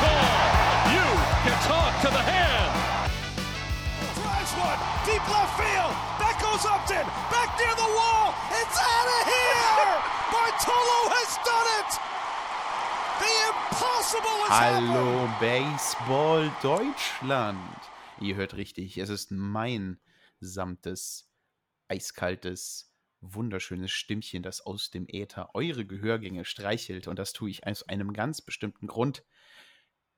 Call. You can talk to the hand. Drives one deep left field. That goes Upton. Back near the wall. It's out of here. Bartolo has done it. The impossible has Hallo Baseball Deutschland. Ihr hört richtig, es ist mein samtes, eiskaltes, wunderschönes Stimmchen, das aus dem Äther eure Gehörgänge streichelt. Und das tue ich aus einem ganz bestimmten Grund.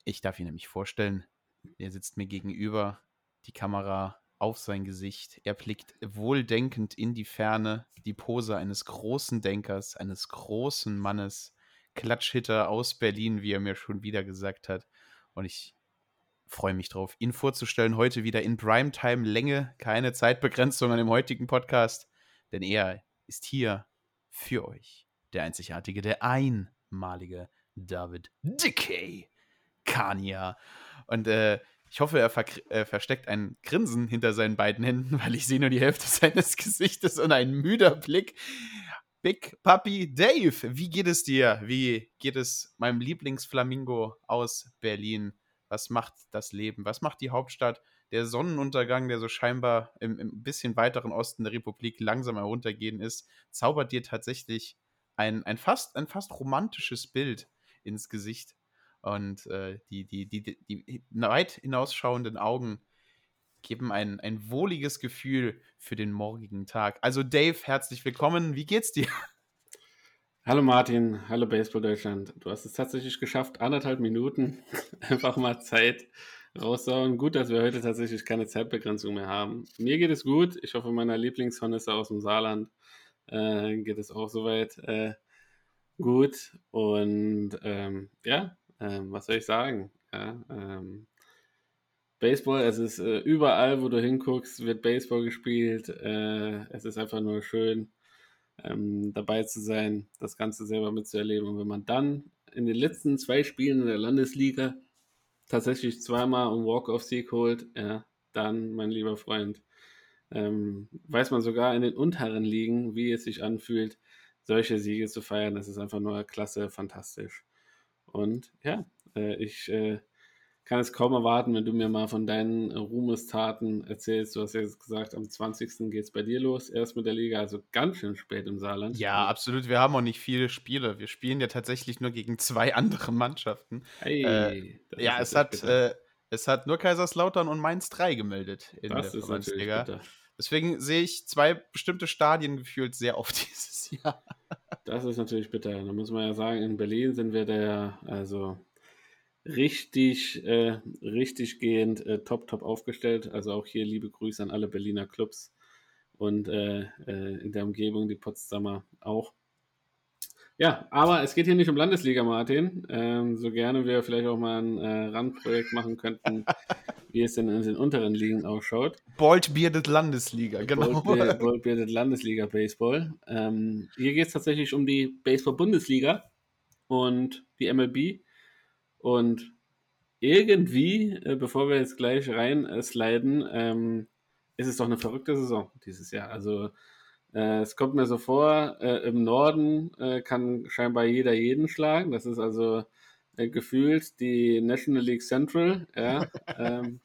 Ich darf ihn nämlich vorstellen. Er sitzt mir gegenüber, die Kamera auf sein Gesicht. Er blickt wohldenkend in die Ferne, die Pose eines großen Denkers, eines großen Mannes. Klatschhitter aus Berlin, wie er mir schon wieder gesagt hat. Und ich freue mich drauf, ihn vorzustellen. Heute wieder in Primetime-Länge, keine Zeitbegrenzung an dem heutigen Podcast, denn er ist hier für euch. Der einzigartige, der einmalige David Dickey Kania. Und äh, ich hoffe, er ver äh, versteckt ein Grinsen hinter seinen beiden Händen, weil ich sehe nur die Hälfte seines Gesichtes und ein müder Blick. Big Puppy Dave, wie geht es dir? Wie geht es meinem Lieblingsflamingo aus Berlin? Was macht das Leben? Was macht die Hauptstadt? Der Sonnenuntergang, der so scheinbar im, im bisschen weiteren Osten der Republik langsam heruntergehen ist, zaubert dir tatsächlich ein, ein, fast, ein fast romantisches Bild ins Gesicht. Und äh, die, die, die, die, weit hinausschauenden Augen geben ein, ein wohliges Gefühl für den morgigen Tag. Also Dave, herzlich willkommen. Wie geht's dir? Hallo Martin, hallo Baseball Deutschland. Du hast es tatsächlich geschafft, anderthalb Minuten einfach mal Zeit raussauen. Gut, dass wir heute tatsächlich keine Zeitbegrenzung mehr haben. Mir geht es gut. Ich hoffe, meiner Lieblingshornisse aus dem Saarland äh, geht es auch soweit äh, gut. Und ähm, ja, ähm, was soll ich sagen? Ja, ähm, Baseball, es ist äh, überall, wo du hinguckst, wird Baseball gespielt. Äh, es ist einfach nur schön, ähm, dabei zu sein, das Ganze selber mitzuerleben. Und wenn man dann in den letzten zwei Spielen in der Landesliga tatsächlich zweimal einen Walk-off-Sieg holt, ja, dann, mein lieber Freund, ähm, weiß man sogar in den unteren Ligen, wie es sich anfühlt, solche Siege zu feiern. Das ist einfach nur klasse, fantastisch. Und ja, äh, ich äh, kann es kaum erwarten, wenn du mir mal von deinen Ruhmestaten erzählst. Du hast ja jetzt gesagt, am 20. geht es bei dir los, erst mit der Liga, also ganz schön spät im Saarland. Ja, absolut. Wir haben auch nicht viele Spiele. Wir spielen ja tatsächlich nur gegen zwei andere Mannschaften. Hey, äh, ja, es hat, äh, es hat nur Kaiserslautern und Mainz 3 gemeldet in das der ist Verbandsliga. Deswegen sehe ich zwei bestimmte Stadien gefühlt sehr oft dieses Jahr. Das ist natürlich bitter. Da muss man ja sagen, in Berlin sind wir da also richtig, äh, richtig gehend äh, top, top aufgestellt. Also auch hier liebe Grüße an alle Berliner Clubs und äh, äh, in der Umgebung die Potsdamer auch. Ja, aber es geht hier nicht um Landesliga, Martin. Ähm, so gerne wir vielleicht auch mal ein äh, Randprojekt machen könnten, wie es denn in den unteren Ligen ausschaut. Bald Bearded Landesliga, genau. Bold- Bold Bearded Landesliga Baseball. Ähm, hier geht es tatsächlich um die Baseball-Bundesliga und die MLB. Und irgendwie, äh, bevor wir jetzt gleich rein äh, sliden, ähm, ist es doch eine verrückte Saison dieses Jahr. Also es kommt mir so vor, äh, im Norden äh, kann scheinbar jeder jeden schlagen. Das ist also äh, gefühlt die National League Central. Ja. ähm,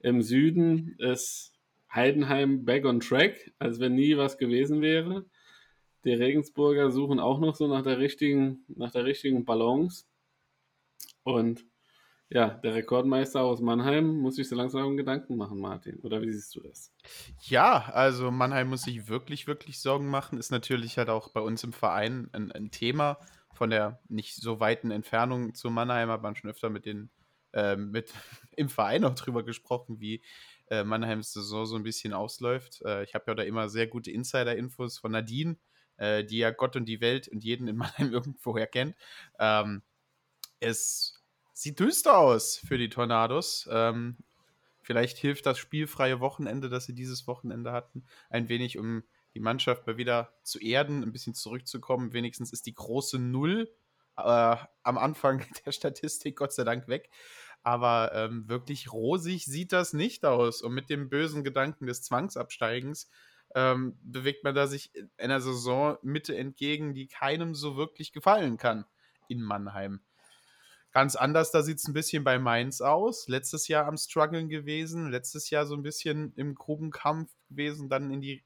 Im Süden ist Heidenheim back on track, als wenn nie was gewesen wäre. Die Regensburger suchen auch noch so nach der richtigen, nach der richtigen Balance. Und ja, der Rekordmeister aus Mannheim muss sich so langsam Gedanken machen, Martin. Oder wie siehst du das? Ja, also Mannheim muss sich wirklich, wirklich Sorgen machen. Ist natürlich halt auch bei uns im Verein ein, ein Thema. Von der nicht so weiten Entfernung zu Mannheim hat man schon öfter mit den, ähm, mit im Verein auch drüber gesprochen, wie äh, Mannheims Saison so ein bisschen ausläuft. Äh, ich habe ja da immer sehr gute Insider-Infos von Nadine, äh, die ja Gott und die Welt und jeden in Mannheim irgendwoher kennt. Ähm, es sieht düster aus für die Tornados. Ähm, vielleicht hilft das spielfreie Wochenende, das sie dieses Wochenende hatten, ein wenig, um die Mannschaft mal wieder zu erden, ein bisschen zurückzukommen. Wenigstens ist die große Null äh, am Anfang der Statistik Gott sei Dank weg. Aber ähm, wirklich rosig sieht das nicht aus. Und mit dem bösen Gedanken des Zwangsabsteigens ähm, bewegt man da sich in einer Saison Mitte entgegen, die keinem so wirklich gefallen kann in Mannheim. Ganz anders, da sieht es ein bisschen bei Mainz aus. Letztes Jahr am Struggeln gewesen, letztes Jahr so ein bisschen im Grubenkampf gewesen, dann in die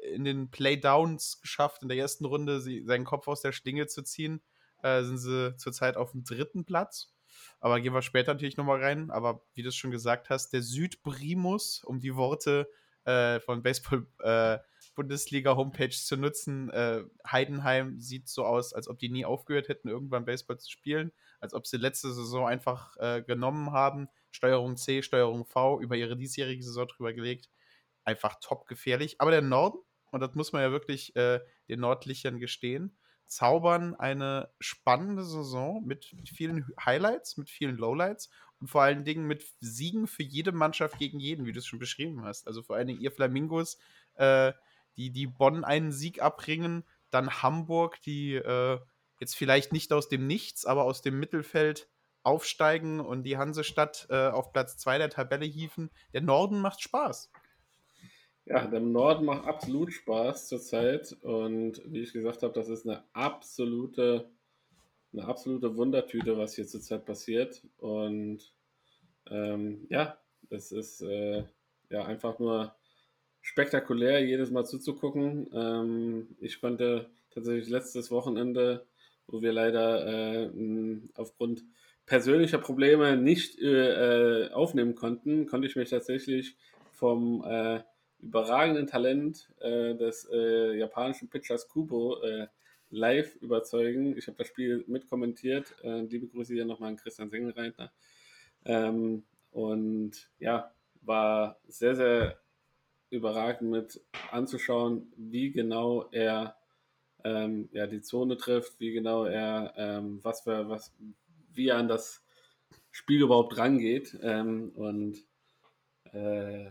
in den Playdowns geschafft, in der ersten Runde sie, seinen Kopf aus der Schlinge zu ziehen. Äh, sind sie zurzeit auf dem dritten Platz. Aber gehen wir später natürlich nochmal rein. Aber wie du es schon gesagt hast, der Südprimus, um die Worte äh, von Baseball äh, Bundesliga Homepage zu nutzen, äh, Heidenheim sieht so aus, als ob die nie aufgehört hätten, irgendwann Baseball zu spielen. Als ob sie letzte Saison einfach äh, genommen haben, Steuerung C, Steuerung V, über ihre diesjährige Saison drüber gelegt. Einfach top gefährlich. Aber der Norden, und das muss man ja wirklich äh, den Nordlichern gestehen, zaubern eine spannende Saison mit vielen Highlights, mit vielen Lowlights und vor allen Dingen mit Siegen für jede Mannschaft gegen jeden, wie du es schon beschrieben hast. Also vor allen Dingen ihr Flamingos, äh, die, die Bonn einen Sieg abringen, dann Hamburg, die äh, jetzt vielleicht nicht aus dem Nichts, aber aus dem Mittelfeld aufsteigen und die Hansestadt äh, auf Platz 2 der Tabelle hieven. Der Norden macht Spaß. Ja, der Norden macht absolut Spaß zurzeit und wie ich gesagt habe, das ist eine absolute, eine absolute Wundertüte, was hier zurzeit passiert und ähm, ja, es ist äh, ja einfach nur spektakulär, jedes Mal zuzugucken. Ähm, ich konnte tatsächlich letztes Wochenende, wo wir leider äh, aufgrund persönlicher Probleme nicht äh, aufnehmen konnten, konnte ich mich tatsächlich vom äh, überragenden Talent äh, des äh, japanischen Pitchers Kubo äh, live überzeugen. Ich habe das Spiel mitkommentiert. Äh, liebe Grüße hier nochmal an Christian Sengelreiter. Ähm, und ja, war sehr, sehr überragend mit anzuschauen, wie genau er ähm, ja, die Zone trifft, wie genau er, ähm, was für, was, wie er an das Spiel überhaupt rangeht. Ähm, und äh,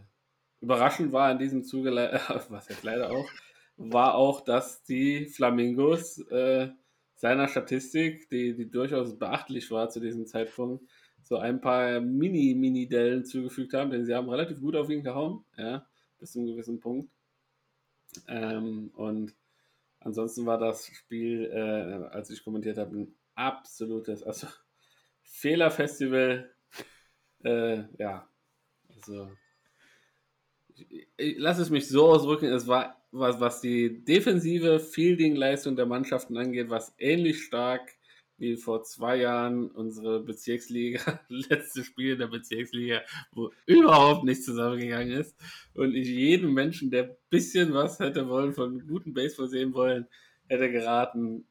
Überraschend war in diesem Zuge, was jetzt leider auch, war auch, dass die Flamingos äh, seiner Statistik, die, die durchaus beachtlich war zu diesem Zeitpunkt, so ein paar Mini-Mini-Dellen zugefügt haben, denn sie haben relativ gut auf ihn gehauen, ja, bis zu einem gewissen Punkt. Ähm, und ansonsten war das Spiel, äh, als ich kommentiert habe, ein absolutes, also Fehlerfestival. Äh, ja, also lass es mich so ausdrücken, es war, was, was die defensive Fielding-Leistung der Mannschaften angeht, was ähnlich stark wie vor zwei Jahren unsere Bezirksliga, letzte Spiel der Bezirksliga, wo überhaupt nichts zusammengegangen ist. Und ich jedem Menschen, der ein bisschen was hätte wollen, von guten Baseball sehen wollen, hätte geraten,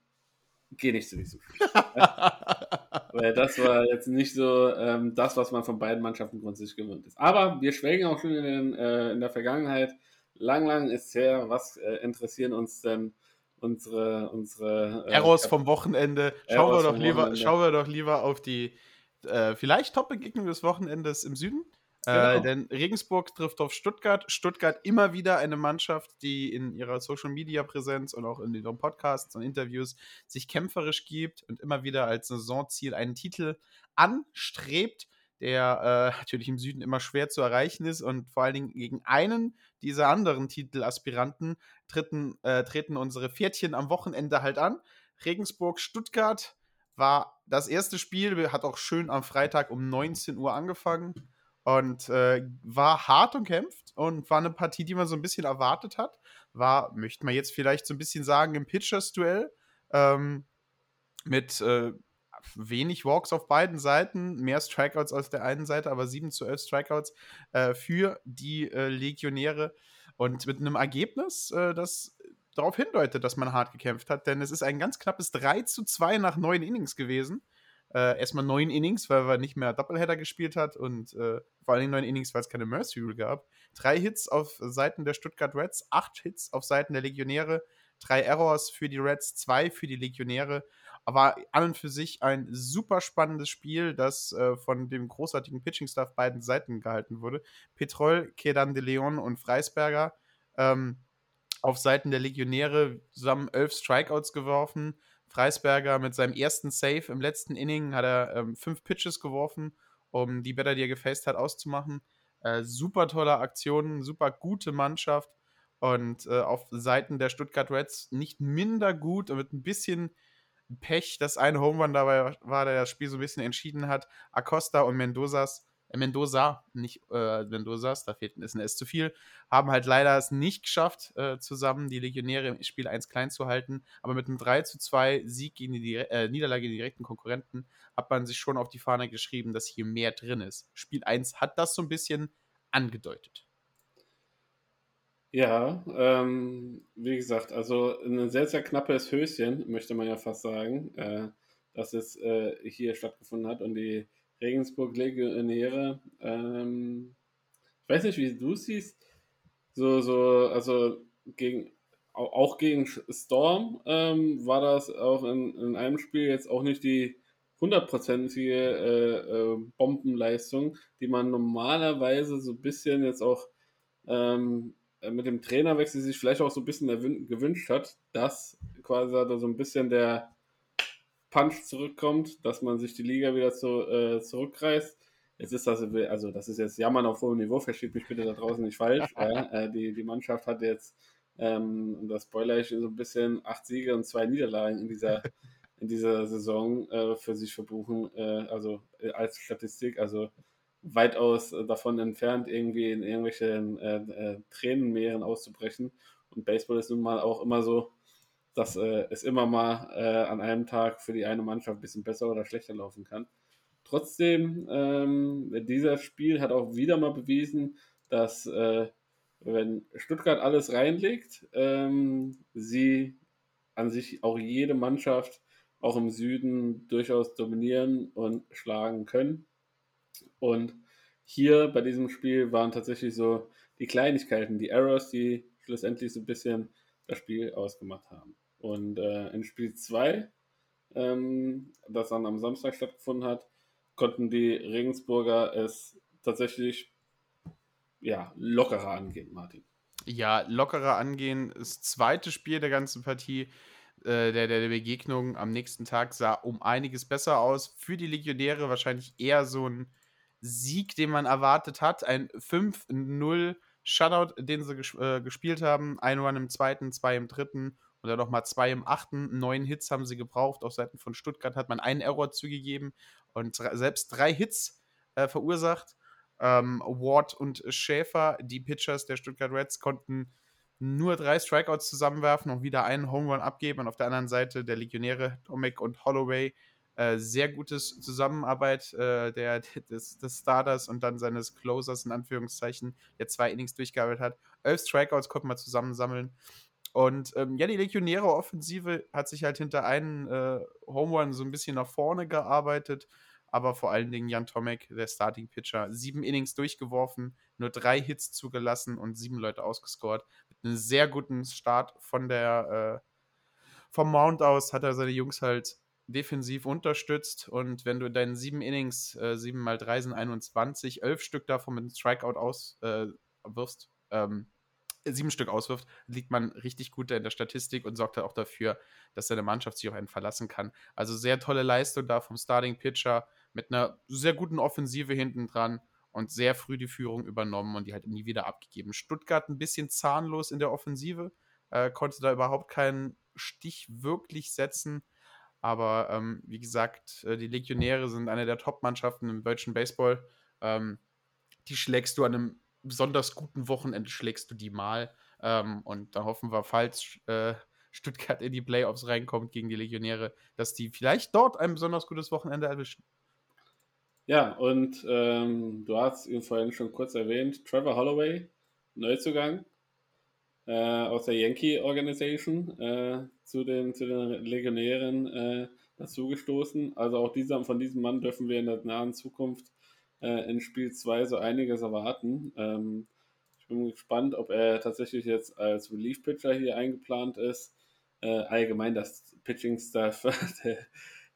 geh nicht zu diesem Spiel. Weil das war jetzt nicht so ähm, das, was man von beiden Mannschaften grundsätzlich gewöhnt ist. Aber wir schwelgen auch schon in, den, äh, in der Vergangenheit. Lang, lang ist her. Was äh, interessieren uns denn unsere. unsere äh, Errors vom Wochenende? Schauen wir, doch lieber, Wochenende. schauen wir doch lieber auf die äh, vielleicht Top-Begegnung des Wochenendes im Süden. Äh, genau. Äh, denn Regensburg trifft auf Stuttgart. Stuttgart immer wieder eine Mannschaft, die in ihrer Social Media Präsenz und auch in ihren Podcasts und Interviews sich kämpferisch gibt und immer wieder als Saisonziel einen Titel anstrebt, der äh, natürlich im Süden immer schwer zu erreichen ist und vor allen Dingen gegen einen dieser anderen Titelaspiranten treten, äh, treten unsere Pferdchen am Wochenende halt an. Regensburg, Stuttgart war das erste Spiel, hat auch schön am Freitag um 19 Uhr angefangen und äh, war hart und kämpft und war eine Partie, die man so ein bisschen erwartet hat. War, möchte man jetzt vielleicht so ein bisschen sagen, im Pitchers-Duell ähm, mit äh, wenig Walks auf beiden Seiten, mehr Strikeouts als der einen Seite, aber 7 zu 11 Strikeouts äh, für die äh, Legionäre und mit einem Ergebnis, äh, das darauf hindeutet, dass man hart gekämpft hat, denn es ist ein ganz knappes 3 zu 2 nach neun Innings gewesen. Äh, erstmal neun Innings, weil er nicht mehr Doubleheader gespielt hat und äh, vor allen Dingen neun Innings, weil es keine Mercy Rule gab. Drei Hits auf Seiten der Stuttgart Reds, acht Hits auf Seiten der Legionäre, drei Errors für die Reds, zwei für die Legionäre. Aber an und für sich ein super spannendes Spiel, das äh, von dem großartigen Pitching-Staff beiden Seiten gehalten wurde. Petrol, Kedan de Leon und Freisberger ähm, auf Seiten der Legionäre zusammen elf Strikeouts geworfen. Freisberger mit seinem ersten Save im letzten Inning hat er ähm, fünf Pitches geworfen, um die Better, die er gefaced hat, auszumachen. Äh, super tolle Aktionen, super gute Mannschaft und äh, auf Seiten der Stuttgart Reds nicht minder gut und mit ein bisschen Pech, dass ein Home Run dabei war, der das Spiel so ein bisschen entschieden hat. Acosta und Mendozas Mendoza, nicht äh, Mendozas, da fehlt ein S zu viel, haben halt leider es nicht geschafft, äh, zusammen die Legionäre im Spiel 1 klein zu halten. Aber mit einem 3 zu 2 Sieg gegen die äh, Niederlage gegen die direkten Konkurrenten hat man sich schon auf die Fahne geschrieben, dass hier mehr drin ist. Spiel 1 hat das so ein bisschen angedeutet. Ja, ähm, wie gesagt, also ein sehr, sehr knappes Höschen, möchte man ja fast sagen, äh, dass es äh, hier stattgefunden hat und die Regensburg Legionäre. Ähm, ich weiß nicht, wie du es siehst. So, so, also gegen, auch gegen Storm ähm, war das auch in, in einem Spiel jetzt auch nicht die hundertprozentige äh, äh, Bombenleistung, die man normalerweise so ein bisschen jetzt auch ähm, mit dem Trainerwechsel sich vielleicht auch so ein bisschen gewünscht hat, dass quasi da so ein bisschen der Punch zurückkommt, dass man sich die Liga wieder zu, äh, zurückreißt. Jetzt ist das, also das ist jetzt Jammern auf hohem Niveau, versteht mich bitte da draußen nicht falsch. äh, die, die Mannschaft hat jetzt, ähm, das spoiler ich so ein bisschen, acht Siege und zwei Niederlagen in dieser, in dieser Saison äh, für sich verbuchen, äh, also äh, als Statistik, also weitaus davon entfernt, irgendwie in irgendwelchen äh, äh, Tränenmeeren auszubrechen. Und Baseball ist nun mal auch immer so, dass äh, es immer mal äh, an einem Tag für die eine Mannschaft ein bisschen besser oder schlechter laufen kann. Trotzdem, ähm, dieser Spiel hat auch wieder mal bewiesen, dass äh, wenn Stuttgart alles reinlegt, ähm, sie an sich auch jede Mannschaft auch im Süden durchaus dominieren und schlagen können. Und hier bei diesem Spiel waren tatsächlich so die Kleinigkeiten, die Errors, die schlussendlich so ein bisschen das Spiel ausgemacht haben. Und äh, in Spiel 2, ähm, das dann am Samstag stattgefunden hat, konnten die Regensburger es tatsächlich ja, lockerer angehen, Martin. Ja, lockerer angehen. Das zweite Spiel der ganzen Partie, äh, der, der, Begegnung am nächsten Tag sah um einiges besser aus. Für die Legionäre wahrscheinlich eher so ein Sieg, den man erwartet hat. Ein 5-0 Shutout, den sie ges äh, gespielt haben. Ein Run im zweiten, zwei im dritten und dann nochmal zwei im achten. Neun Hits haben sie gebraucht. Auf Seiten von Stuttgart hat man einen Error zugegeben und selbst drei Hits äh, verursacht. Ähm, Ward und Schäfer, die Pitchers der Stuttgart Reds, konnten nur drei Strikeouts zusammenwerfen und wieder einen Home Run abgeben. Und auf der anderen Seite der Legionäre Tomek und Holloway äh, sehr gutes Zusammenarbeit äh, der, des, des, Starters und dann seines Closers in Anführungszeichen, der zwei Innings durchgearbeitet hat. Elf Strikeouts konnten wir zusammensammeln. Und ähm, ja, die Legionäre Offensive hat sich halt hinter einen äh, Home Run so ein bisschen nach vorne gearbeitet. Aber vor allen Dingen Jan Tomek, der Starting Pitcher, sieben Innings durchgeworfen, nur drei Hits zugelassen und sieben Leute ausgescored. Mit einem sehr guten Start von der, äh, vom Mount aus hat er seine Jungs halt defensiv unterstützt und wenn du deinen sieben Innings, äh, sieben mal drei sind 21, elf Stück davon mit einem Strikeout auswirfst, äh, ähm, sieben Stück auswirft, liegt man richtig gut in der Statistik und sorgt halt auch dafür, dass seine Mannschaft sich auf einen verlassen kann. Also sehr tolle Leistung da vom Starting Pitcher mit einer sehr guten Offensive hinten dran und sehr früh die Führung übernommen und die halt nie wieder abgegeben. Stuttgart ein bisschen zahnlos in der Offensive, äh, konnte da überhaupt keinen Stich wirklich setzen. Aber ähm, wie gesagt, äh, die Legionäre sind eine der Top-Mannschaften im deutschen Baseball. Ähm, die schlägst du an einem besonders guten Wochenende, schlägst du die mal. Ähm, und da hoffen wir, falls äh, Stuttgart in die Playoffs reinkommt gegen die Legionäre, dass die vielleicht dort ein besonders gutes Wochenende erwischen. Ja, und ähm, du hast ihn vorhin schon kurz erwähnt, Trevor Holloway, Neuzugang. Äh, aus der Yankee Organization äh, zu, den, zu den Legionären äh, dazugestoßen. Also auch dieser, von diesem Mann dürfen wir in der nahen Zukunft äh, in Spiel 2 so einiges erwarten. Ähm, ich bin gespannt, ob er tatsächlich jetzt als Relief-Pitcher hier eingeplant ist. Äh, allgemein das Pitching-Staff der,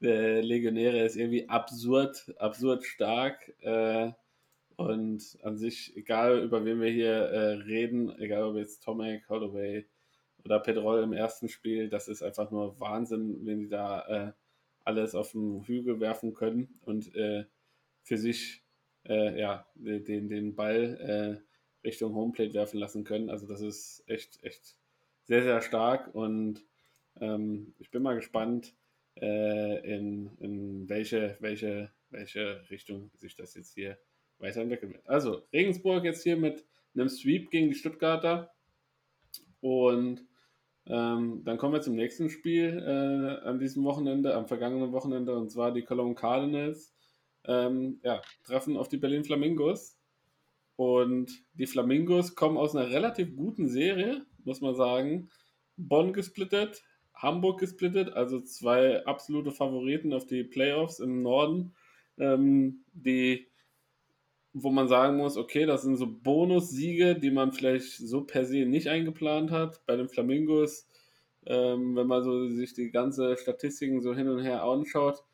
der, Legionäre ist irgendwie absurd, absurd stark. Und an sich, egal über wen wir hier äh, reden, egal ob jetzt Tomek, Holloway oder Pedroll im ersten Spiel, das ist einfach nur Wahnsinn, wenn die da äh, alles auf den Hügel werfen können und äh, für sich äh, ja, den, den Ball äh, Richtung Homeplate werfen lassen können. Also das ist echt, echt sehr, sehr stark und ähm, ich bin mal gespannt, äh, in, in welche, welche, welche Richtung sich das jetzt hier weiterentwickeln wird. Also Regensburg jetzt hier mit einem Sweep gegen die Stuttgarter und ähm, dann kommen wir zum nächsten Spiel äh, an diesem Wochenende, am vergangenen Wochenende, und zwar die Cologne Cardinals. Ähm, ja, treffen auf die Berlin Flamingos. Und die Flamingos kommen aus einer relativ guten Serie, muss man sagen. Bonn gesplittet, Hamburg gesplittet, also zwei absolute Favoriten auf die Playoffs im Norden, ähm, die, wo man sagen muss, okay, das sind so Bonussiege, die man vielleicht so per se nicht eingeplant hat. Bei den Flamingos, ähm, wenn man so sich die ganze Statistiken so hin und her anschaut,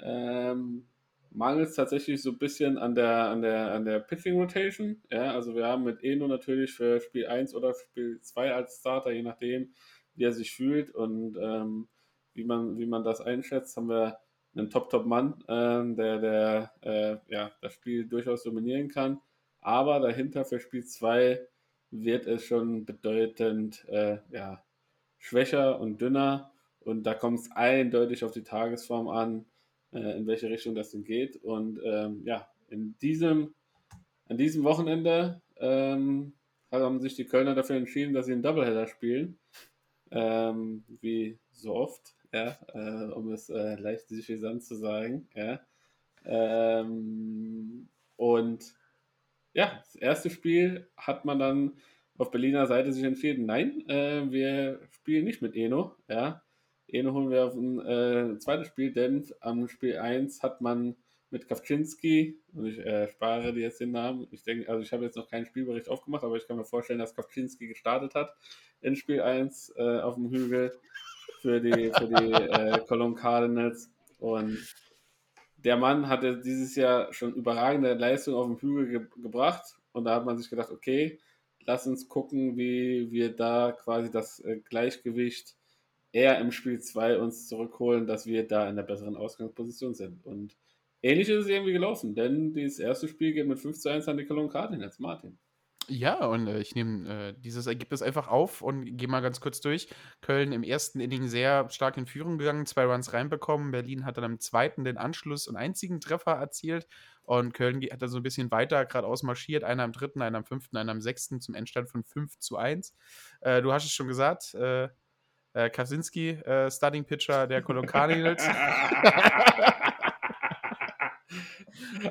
ähm, mangelt es tatsächlich so ein bisschen an der, an der, an der Pitching Rotation. Ja, also wir haben mit Eno natürlich für Spiel 1 oder Spiel 2 als Starter, je nachdem, wie er sich fühlt und ähm, wie, man, wie man das einschätzt, haben wir einen Top-Top-Mann, äh, der, der äh, ja, das Spiel durchaus dominieren kann. Aber dahinter für Spiel 2 wird es schon bedeutend äh, ja, schwächer und dünner. Und da kommt es eindeutig auf die Tagesform an, äh, in welche Richtung das denn geht. Und ähm, ja, in diesem, an diesem Wochenende ähm, haben sich die Kölner dafür entschieden, dass sie einen Doubleheader spielen. Ähm, wie so oft, ja, äh, um es äh, leicht suffisant zu sagen. Ja. Ähm, und ja, das erste Spiel hat man dann auf Berliner Seite sich entschieden, nein, äh, wir spielen nicht mit Eno. Ja. Eno holen wir auf ein äh, zweites Spiel, denn am Spiel 1 hat man mit Kawczynski, und ich äh, spare dir jetzt den Namen, ich denke, also ich habe jetzt noch keinen Spielbericht aufgemacht, aber ich kann mir vorstellen, dass Kawczynski gestartet hat in Spiel 1 äh, auf dem Hügel für die, für die äh, Cologne Cardinals und der Mann hatte dieses Jahr schon überragende Leistung auf dem Hügel ge gebracht und da hat man sich gedacht, okay, lass uns gucken, wie wir da quasi das äh, Gleichgewicht eher im Spiel 2 uns zurückholen, dass wir da in der besseren Ausgangsposition sind. Und ähnlich ist es irgendwie gelaufen, denn das erste Spiel geht mit 5 zu 1 an die Cologne Cardinals, Martin. Ja, und äh, ich nehme äh, dieses Ergebnis einfach auf und gehe mal ganz kurz durch. Köln im ersten Inning sehr stark in Führung gegangen, zwei Runs reinbekommen. Berlin hat dann im zweiten den Anschluss und einzigen Treffer erzielt. Und Köln hat dann so ein bisschen weiter geradeaus marschiert. Einer am dritten, einer am fünften, einer am sechsten zum Endstand von 5 zu 1. Äh, du hast es schon gesagt, äh, äh, Kaczynski, äh, Starting Pitcher der Cardinals.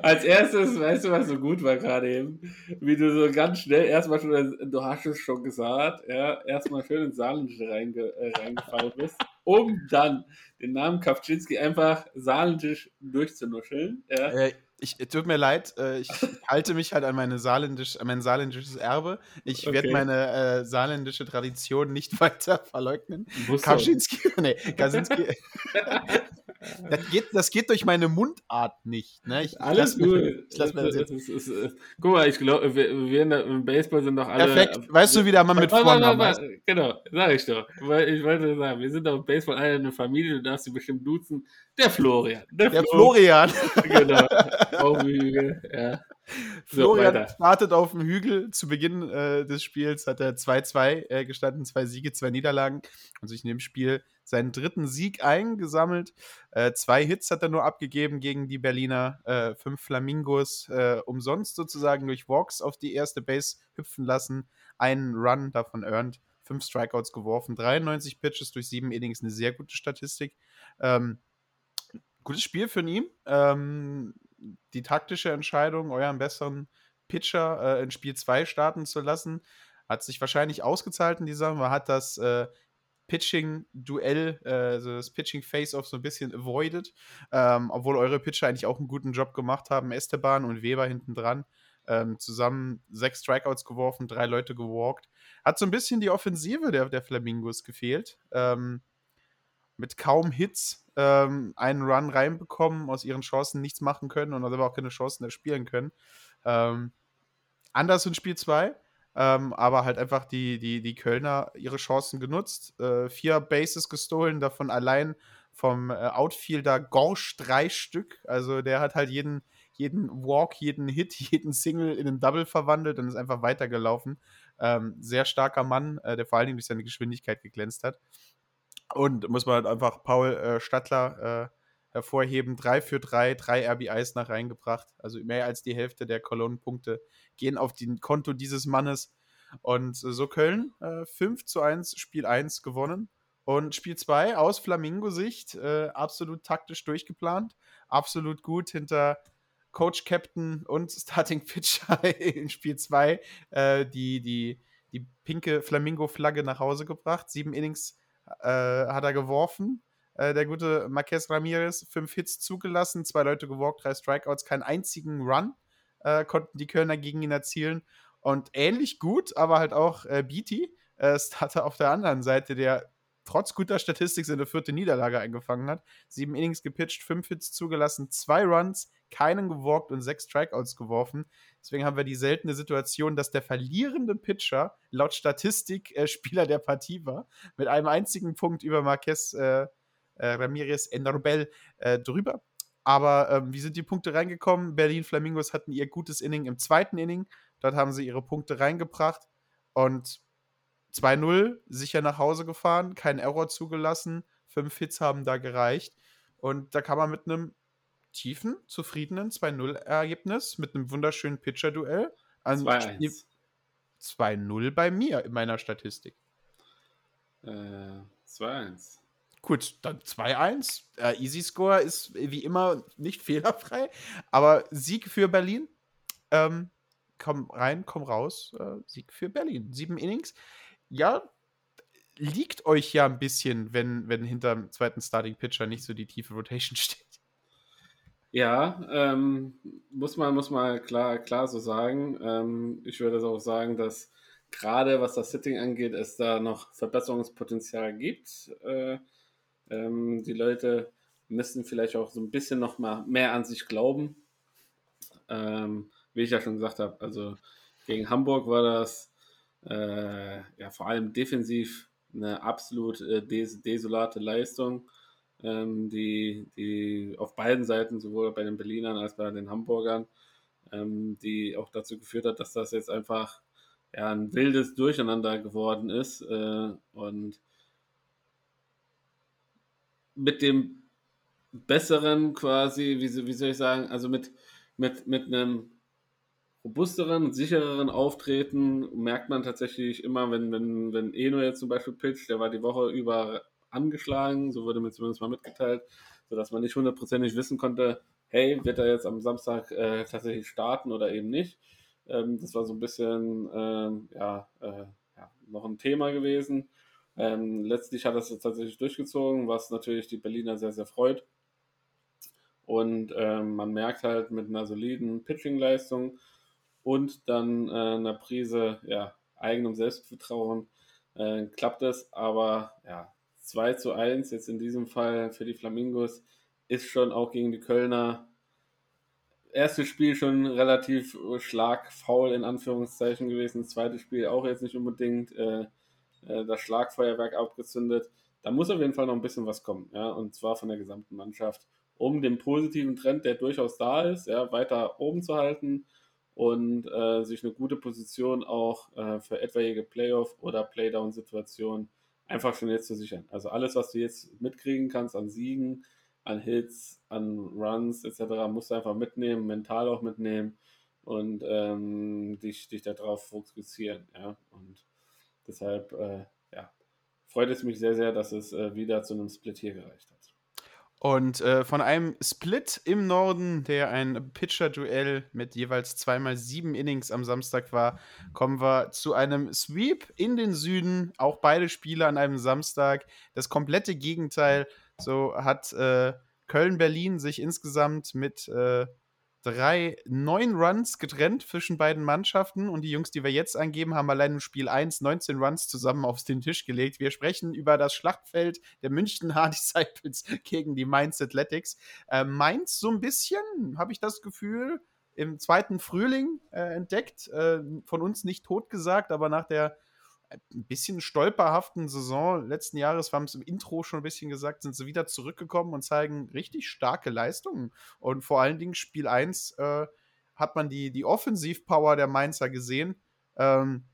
Als erstes, weißt du, was so gut war gerade eben? Wie du so ganz schnell erstmal schon, du hast es schon gesagt, ja, erstmal schön ins Saarländische reinge, äh, reingefallen bist, um dann den Namen Kawczynski einfach saarländisch durchzunuscheln. Ja. Äh, ich, tut mir leid, äh, ich halte mich halt an, meine saarländisch, an mein saarländisches Erbe. Ich okay. werde meine äh, saarländische Tradition nicht weiter verleugnen. Kaczynski, nee, Kaczynski. das, geht, das geht durch meine Mundart nicht. Ne? Ich, Alles gut. Mir, ich mir das jetzt. Ist, ist, ist, guck mal, ich glaube, wir, wir im Baseball sind doch alle. Perfekt. Weißt du, wie der Mann mit Vornamen heißt? Genau, sag ich doch. Weil ich wollte sagen, wir sind doch im Baseball alle eine Familie, du darfst sie bestimmt duzen. Der Florian. Der, der Florian. genau. Auf dem Hügel, ja. Florian so, startet auf dem Hügel. Zu Beginn äh, des Spiels hat er 2-2 äh, gestanden, zwei Siege, zwei Niederlagen und sich in dem Spiel seinen dritten Sieg eingesammelt. Äh, zwei Hits hat er nur abgegeben gegen die Berliner, äh, fünf Flamingos äh, umsonst sozusagen durch Walks auf die erste Base hüpfen lassen, einen Run davon earned, fünf Strikeouts geworfen, 93 Pitches durch sieben Innings, eine sehr gute Statistik. Ähm, gutes Spiel für ihn. Ähm, die taktische Entscheidung, euren besseren Pitcher äh, in Spiel 2 starten zu lassen, Hat sich wahrscheinlich ausgezahlt in dieser, man hat das äh, Pitching-Duell, äh, also das Pitching-Face-Off so ein bisschen avoided, ähm, obwohl eure Pitcher eigentlich auch einen guten Job gemacht haben. Esteban und Weber hinten dran. Ähm, zusammen sechs Strikeouts geworfen, drei Leute gewalkt. Hat so ein bisschen die Offensive der, der Flamingos gefehlt. Ähm, mit kaum Hits ähm, einen Run reinbekommen, aus ihren Chancen nichts machen können und aber auch keine Chancen erspielen können. Ähm, anders in Spiel 2. Ähm, aber halt einfach die, die, die Kölner ihre Chancen genutzt. Äh, vier Bases gestohlen, davon allein vom äh, Outfielder Gorsch drei Stück. Also der hat halt jeden, jeden Walk, jeden Hit, jeden Single in einen Double verwandelt und ist einfach weitergelaufen. Ähm, sehr starker Mann, äh, der vor allen Dingen durch seine Geschwindigkeit geglänzt hat. Und muss man halt einfach Paul äh, Stattler äh, hervorheben. Drei für drei, drei RBIs nach reingebracht. Also mehr als die Hälfte der Kolonnenpunkte gehen auf den Konto dieses Mannes. Und so Köln äh, 5 zu 1, Spiel 1 gewonnen. Und Spiel 2 aus Flamingo-Sicht äh, absolut taktisch durchgeplant. Absolut gut hinter Coach, Captain und Starting Pitcher in Spiel 2 äh, die, die, die pinke Flamingo-Flagge nach Hause gebracht. Sieben Innings äh, hat er geworfen äh, der gute Marquez Ramirez, fünf Hits zugelassen, zwei Leute gewalkt, drei Strikeouts, keinen einzigen Run äh, konnten die Kölner gegen ihn erzielen. Und ähnlich gut, aber halt auch äh, Beatty, äh, Starter auf der anderen Seite, der trotz guter Statistik seine vierte Niederlage eingefangen hat. Sieben Innings gepitcht, fünf Hits zugelassen, zwei Runs, keinen gewalkt und sechs Strikeouts geworfen. Deswegen haben wir die seltene Situation, dass der verlierende Pitcher laut Statistik äh, Spieler der Partie war. Mit einem einzigen Punkt über Marquez äh, äh, Ramirez Enarbel äh, drüber. Aber ähm, wie sind die Punkte reingekommen? Berlin Flamingos hatten ihr gutes Inning im zweiten Inning. Dort haben sie ihre Punkte reingebracht und 2-0 sicher nach Hause gefahren, kein Error zugelassen. Fünf Hits haben da gereicht. Und da kann man mit einem tiefen, zufriedenen 2-0-Ergebnis, mit einem wunderschönen Pitcher-Duell. 2-0 bei mir in meiner Statistik. Äh, 2-1. Gut, dann 2-1. Äh, Easy Score ist wie immer nicht fehlerfrei. Aber Sieg für Berlin. Ähm, komm rein, komm raus. Äh, Sieg für Berlin. Sieben Innings. Ja, liegt euch ja ein bisschen, wenn, wenn hinter dem zweiten Starting Pitcher nicht so die tiefe Rotation steht. Ja, ähm, muss man, muss man klar, klar so sagen. Ähm, ich würde auch sagen, dass gerade was das Sitting angeht, es da noch Verbesserungspotenzial gibt. Äh, ähm, die Leute müssen vielleicht auch so ein bisschen noch mal mehr an sich glauben. Ähm, wie ich ja schon gesagt habe, also gegen Hamburg war das äh, ja vor allem defensiv eine absolut äh, des desolate Leistung, ähm, die, die auf beiden Seiten, sowohl bei den Berlinern als bei den Hamburgern, ähm, die auch dazu geführt hat, dass das jetzt einfach ja, ein wildes Durcheinander geworden ist. Äh, und mit dem besseren quasi, wie, wie soll ich sagen, also mit, mit, mit einem robusteren, sichereren Auftreten merkt man tatsächlich immer, wenn, wenn, wenn Eno jetzt zum Beispiel pitcht, der war die Woche über angeschlagen, so wurde mir zumindest mal mitgeteilt, sodass man nicht hundertprozentig wissen konnte, hey, wird er jetzt am Samstag äh, tatsächlich starten oder eben nicht. Ähm, das war so ein bisschen ähm, ja, äh, ja, noch ein Thema gewesen. Ähm, letztlich hat er es tatsächlich durchgezogen, was natürlich die Berliner sehr, sehr freut. Und ähm, man merkt halt mit einer soliden Pitching-Leistung und dann äh, einer Prise ja, eigenem Selbstvertrauen äh, klappt es. Aber ja, 2 zu 1 jetzt in diesem Fall für die Flamingos ist schon auch gegen die Kölner erstes Spiel schon relativ schlagfaul in Anführungszeichen gewesen. Zweites Spiel auch jetzt nicht unbedingt. Äh, äh, das Schlagfeuerwerk abgezündet. Da muss auf jeden Fall noch ein bisschen was kommen, ja, und zwar von der gesamten Mannschaft, um den positiven Trend, der durchaus da ist, ja, weiter oben zu halten und äh, sich eine gute Position auch äh, für etwaige Playoff- oder Playdown-Situationen einfach schon jetzt zu sichern. Also alles, was du jetzt mitkriegen kannst an Siegen, an Hits, an Runs etc., musst du einfach mitnehmen, mental auch mitnehmen und ähm, dich, dich darauf fokussieren. Ja? Und Deshalb äh, ja, freut es mich sehr, sehr, dass es äh, wieder zu einem Split hier gereicht hat. Und äh, von einem Split im Norden, der ein Pitcher-Duell mit jeweils zweimal sieben Innings am Samstag war, kommen wir zu einem Sweep in den Süden. Auch beide Spiele an einem Samstag. Das komplette Gegenteil. So hat äh, Köln-Berlin sich insgesamt mit äh, drei, neun Runs getrennt zwischen beiden Mannschaften und die Jungs, die wir jetzt angeben, haben allein im Spiel 1 19 Runs zusammen auf den Tisch gelegt. Wir sprechen über das Schlachtfeld der München Hard Disciples gegen die Mainz Athletics. Äh, Mainz so ein bisschen, habe ich das Gefühl, im zweiten Frühling äh, entdeckt. Äh, von uns nicht totgesagt, aber nach der ein bisschen stolperhaften Saison letzten Jahres, wir haben es im Intro schon ein bisschen gesagt, sind sie wieder zurückgekommen und zeigen richtig starke Leistungen. Und vor allen Dingen Spiel 1 äh, hat man die, die Offensivpower der Mainzer gesehen. Ähm,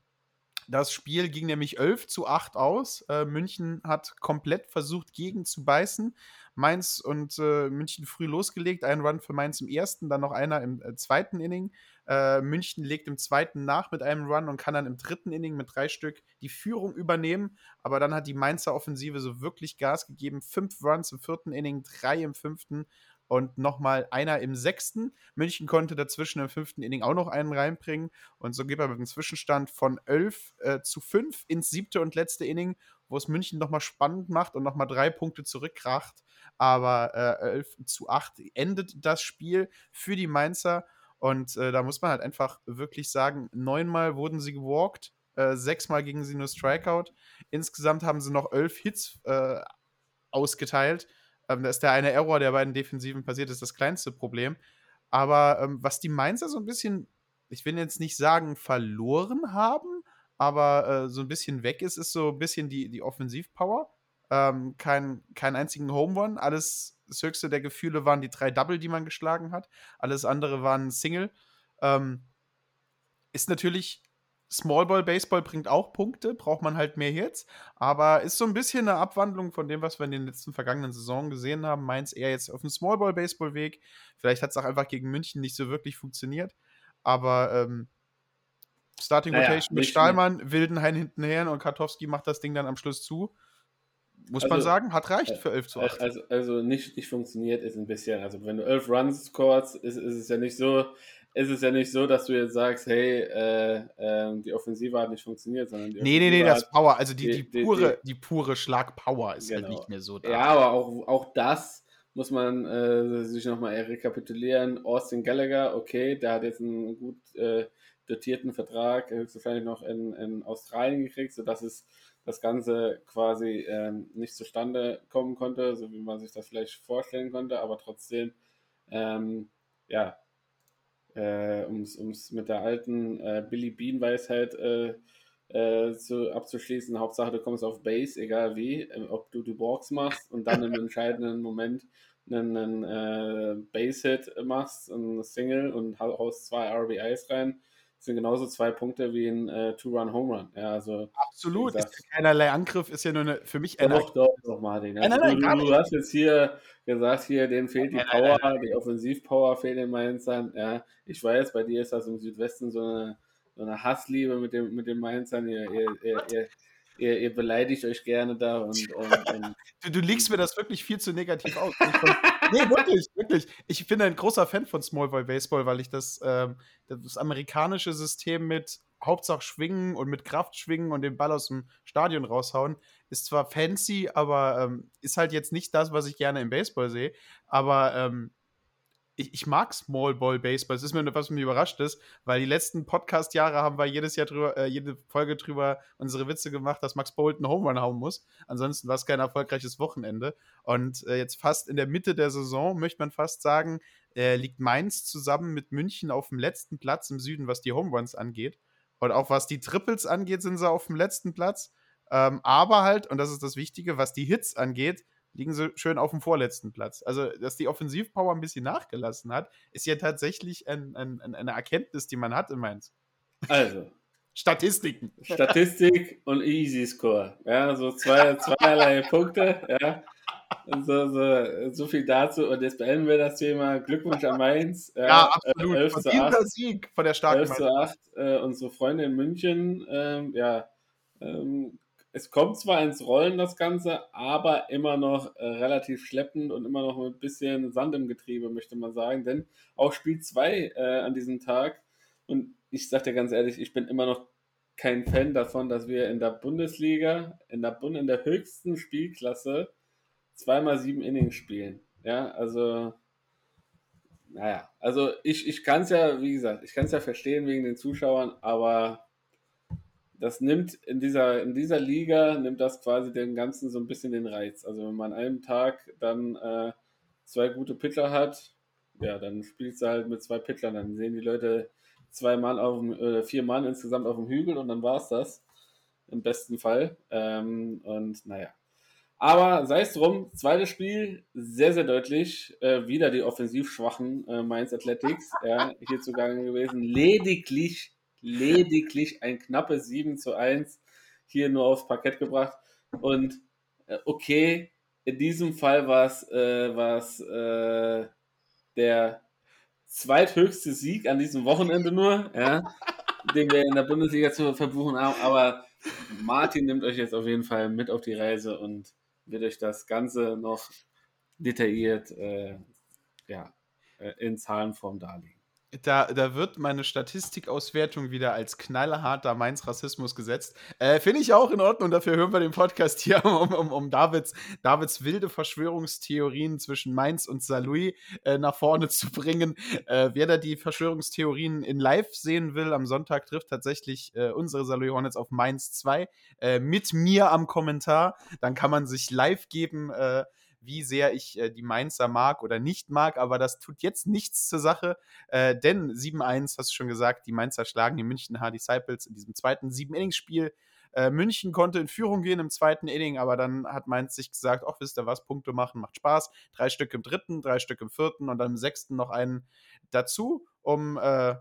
das Spiel ging nämlich 11 zu 8 aus. Äh, München hat komplett versucht, gegen zu beißen. Mainz und äh, München früh losgelegt. Ein Run für Mainz im ersten, dann noch einer im äh, zweiten Inning. Äh, München legt im zweiten nach mit einem Run und kann dann im dritten Inning mit drei Stück die Führung übernehmen. Aber dann hat die Mainzer Offensive so wirklich Gas gegeben. Fünf Runs im vierten Inning, drei im fünften und nochmal einer im sechsten. München konnte dazwischen im fünften Inning auch noch einen reinbringen. Und so geht er mit einem Zwischenstand von 11 äh, zu 5 ins siebte und letzte Inning, wo es München nochmal spannend macht und nochmal drei Punkte zurückkracht. Aber äh, 11 zu 8 endet das Spiel für die Mainzer. Und äh, da muss man halt einfach wirklich sagen, neunmal wurden sie gewalkt, äh, sechsmal gingen sie nur Strikeout. Insgesamt haben sie noch elf Hits äh, ausgeteilt. Ähm, da ist der eine Error, der bei den Defensiven passiert ist, das kleinste Problem. Aber ähm, was die Mainzer so ein bisschen, ich will jetzt nicht sagen, verloren haben, aber äh, so ein bisschen weg ist, ist so ein bisschen die, die Offensivpower. Ähm, kein, keinen einzigen Home Run. Alles das höchste der Gefühle waren die drei Double, die man geschlagen hat. Alles andere waren Single. Ähm, ist natürlich Small Ball Baseball bringt auch Punkte, braucht man halt mehr Hits, aber ist so ein bisschen eine Abwandlung von dem, was wir in den letzten vergangenen Saisonen gesehen haben. Mainz eher jetzt auf dem Small Ball Baseball Weg. Vielleicht hat es auch einfach gegen München nicht so wirklich funktioniert, aber ähm, Starting naja, Rotation mit Stahlmann, Wildenhain hintenher und Kartowski macht das Ding dann am Schluss zu muss also, man sagen, hat reicht für 11 zu 8. Also, also nicht, nicht funktioniert ist ein bisschen, also wenn du 11 Runs scorest, ist, ist es ja nicht so, ist es ja nicht so, dass du jetzt sagst, hey, äh, äh, die Offensive hat nicht funktioniert, sondern die Nee, nee, nee, das Power, also die, die, die pure, die, die pure Schlagpower ist halt genau. halt nicht mehr so da. Ja, aber auch, auch das muss man äh, sich nochmal rekapitulieren. Austin Gallagher, okay, der hat jetzt einen gut äh, dotierten Vertrag, höchstwahrscheinlich noch in, in Australien gekriegt, sodass es das Ganze quasi ähm, nicht zustande kommen konnte, so wie man sich das vielleicht vorstellen konnte, aber trotzdem, ähm, ja, äh, um es mit der alten äh, Billy Bean-Weisheit äh, äh, zu, abzuschließen, Hauptsache du kommst auf Base, egal wie, äh, ob du die Box machst und dann im entscheidenden Moment einen, einen äh, Base-Hit machst, ein Single und haust zwei RBIs rein, sind genauso zwei Punkte wie ein äh, Two-Run-Home Run. Ja, also, Absolut, gesagt, ist keinerlei Angriff, ist ja nur eine, für mich Doch, doch, doch, Martin. Also, nein, nein, nein, du, du, hast jetzt hier gesagt, hier, denen fehlt die Power, die Offensivpower fehlt den Mainzern. Ja, ich weiß, bei dir ist das im Südwesten so eine, so eine Hassliebe mit dem, mit den Mainzern. Ihr, ihr, ihr, ihr Ihr, ihr, beleidigt euch gerne da und, und, und du, du legst mir das wirklich viel zu negativ aus. nee, wirklich, wirklich. Ich bin ein großer Fan von Small Ball Baseball, weil ich das, ähm, das amerikanische System mit Hauptsache schwingen und mit Kraft schwingen und den Ball aus dem Stadion raushauen, ist zwar fancy, aber ähm, ist halt jetzt nicht das, was ich gerne im Baseball sehe. Aber ähm, ich, ich mag Small Ball Baseball. Es ist mir was mich überrascht ist, weil die letzten Podcast-Jahre haben wir jedes Jahr drüber, äh, jede Folge drüber unsere Witze gemacht, dass Max Bolton Home Run hauen muss. Ansonsten war es kein erfolgreiches Wochenende. Und äh, jetzt fast in der Mitte der Saison, möchte man fast sagen, äh, liegt Mainz zusammen mit München auf dem letzten Platz im Süden, was die Home Runs angeht. Und auch was die Triples angeht, sind sie auf dem letzten Platz. Ähm, aber halt, und das ist das Wichtige, was die Hits angeht, liegen sie schön auf dem vorletzten Platz. Also, dass die Offensivpower ein bisschen nachgelassen hat, ist ja tatsächlich ein, ein, eine Erkenntnis, die man hat in Mainz. Also. Statistiken. Statistik und Easy Score. Ja, so zwei, zweierlei Punkte. Ja. So, so, so, viel dazu. Und jetzt beenden wir das Thema. Glückwunsch an Mainz. Ja, ja absolut. 11 zu 8. Sieg von der starken 11 zu 8. Äh, unsere Freunde in München, ähm, ja, ähm, es kommt zwar ins Rollen das Ganze, aber immer noch äh, relativ schleppend und immer noch ein bisschen Sand im Getriebe, möchte man sagen. Denn auch Spiel 2 äh, an diesem Tag, und ich sage dir ganz ehrlich, ich bin immer noch kein Fan davon, dass wir in der Bundesliga, in der, Bund in der höchsten Spielklasse, zweimal sieben Innings spielen. Ja, also, naja, also ich, ich kann es ja, wie gesagt, ich kann es ja verstehen wegen den Zuschauern, aber das nimmt in dieser, in dieser Liga, nimmt das quasi dem Ganzen so ein bisschen den Reiz. Also wenn man an einem Tag dann äh, zwei gute Pitcher hat, ja, dann spielst du halt mit zwei Pitchern, dann sehen die Leute zwei Mann auf dem, äh, vier Mann insgesamt auf dem Hügel und dann war es das. Im besten Fall. Ähm, und naja. Aber sei es drum, zweites Spiel, sehr, sehr deutlich. Äh, wieder die offensiv schwachen äh, Mainz Athletics ja, hier zugange gewesen. Lediglich lediglich ein knappes 7 zu 1 hier nur aufs Parkett gebracht. Und äh, okay, in diesem Fall war es äh, äh, der zweithöchste Sieg an diesem Wochenende nur, ja, den wir in der Bundesliga zu verbuchen haben. Aber Martin nimmt euch jetzt auf jeden Fall mit auf die Reise und wird euch das Ganze noch detailliert äh, ja, äh, in Zahlenform darlegen. Da, da wird meine Statistikauswertung wieder als knallharter Mainz-Rassismus gesetzt. Äh, Finde ich auch in Ordnung, dafür hören wir den Podcast hier, um, um, um Davids, Davids wilde Verschwörungstheorien zwischen Mainz und Saarlouis äh, nach vorne zu bringen. Äh, wer da die Verschwörungstheorien in live sehen will, am Sonntag trifft tatsächlich äh, unsere Saarlouis Hornets auf Mainz 2 äh, mit mir am Kommentar. Dann kann man sich live geben äh, wie sehr ich äh, die Mainzer mag oder nicht mag, aber das tut jetzt nichts zur Sache, äh, denn 7-1, hast du schon gesagt, die Mainzer schlagen die München Hard Disciples in diesem zweiten 7-Innings-Spiel. Äh, München konnte in Führung gehen im zweiten Inning, aber dann hat Mainz sich gesagt, ach, wisst ihr was, Punkte machen, macht Spaß. Drei Stück im dritten, drei Stück im vierten und dann im sechsten noch einen dazu, um äh,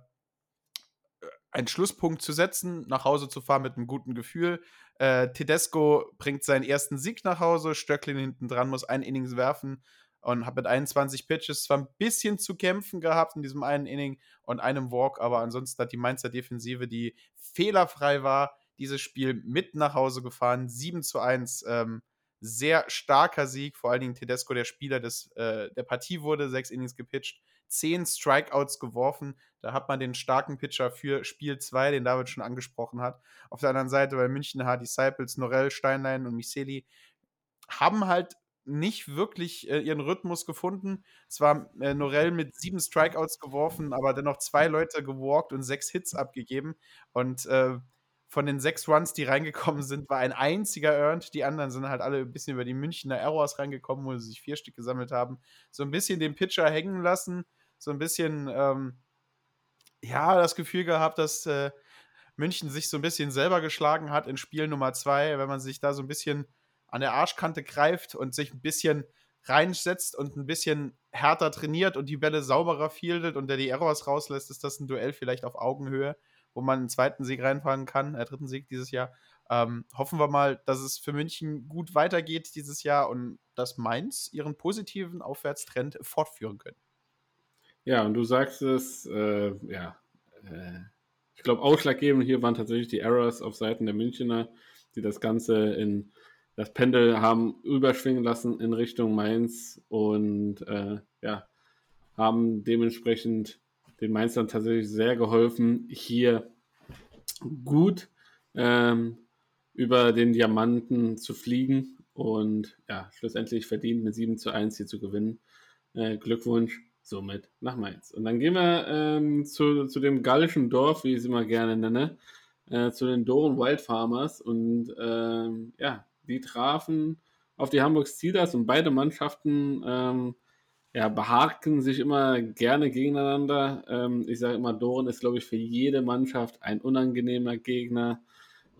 einen Schlusspunkt zu setzen, nach Hause zu fahren mit einem guten Gefühl. Äh, Tedesco bringt seinen ersten Sieg nach Hause, Stöcklin hinten dran muss ein Innings werfen und hat mit 21 Pitches zwar ein bisschen zu kämpfen gehabt in diesem einen Inning und einem Walk, aber ansonsten hat die Mainzer Defensive, die fehlerfrei war, dieses Spiel mit nach Hause gefahren. 7 zu 1. Ähm, sehr starker Sieg, vor allen Dingen Tedesco, der Spieler des, äh, der Partie wurde, sechs Innings gepitcht, zehn Strikeouts geworfen. Da hat man den starken Pitcher für Spiel 2, den David schon angesprochen hat. Auf der anderen Seite bei München H. Disciples, Norell, Steinlein und Miseli haben halt nicht wirklich äh, ihren Rhythmus gefunden. Zwar äh, Norell mit sieben Strikeouts geworfen, aber dennoch zwei Leute gewalkt und sechs Hits abgegeben. Und äh, von den sechs Runs, die reingekommen sind, war ein einziger earned. Die anderen sind halt alle ein bisschen über die Münchner Errors reingekommen, wo sie sich vier Stück gesammelt haben. So ein bisschen den Pitcher hängen lassen, so ein bisschen, ähm, ja, das Gefühl gehabt, dass äh, München sich so ein bisschen selber geschlagen hat in Spiel Nummer zwei, wenn man sich da so ein bisschen an der Arschkante greift und sich ein bisschen reinsetzt und ein bisschen härter trainiert und die Bälle sauberer fieldet und der die Errors rauslässt, ist das ein Duell vielleicht auf Augenhöhe wo man einen zweiten Sieg reinfahren kann, äh, dritten Sieg dieses Jahr. Ähm, hoffen wir mal, dass es für München gut weitergeht dieses Jahr und dass Mainz ihren positiven Aufwärtstrend fortführen können. Ja, und du sagst es, äh, ja, äh, ich glaube, ausschlaggebend hier waren tatsächlich die Errors auf Seiten der Münchner, die das Ganze in das Pendel haben überschwingen lassen in Richtung Mainz und äh, ja, haben dementsprechend den Mainzern tatsächlich sehr geholfen, hier gut ähm, über den Diamanten zu fliegen und ja, schlussendlich verdient mit 7 zu 1 hier zu gewinnen. Äh, Glückwunsch somit nach Mainz. Und dann gehen wir ähm, zu, zu dem gallischen Dorf, wie ich es immer gerne nenne, äh, zu den Doren Wild Farmers und ähm, ja, die trafen auf die Hamburg Steelers und beide Mannschaften ähm, ja, behaken sich immer gerne gegeneinander. Ähm, ich sage immer, Doren ist, glaube ich, für jede Mannschaft ein unangenehmer Gegner.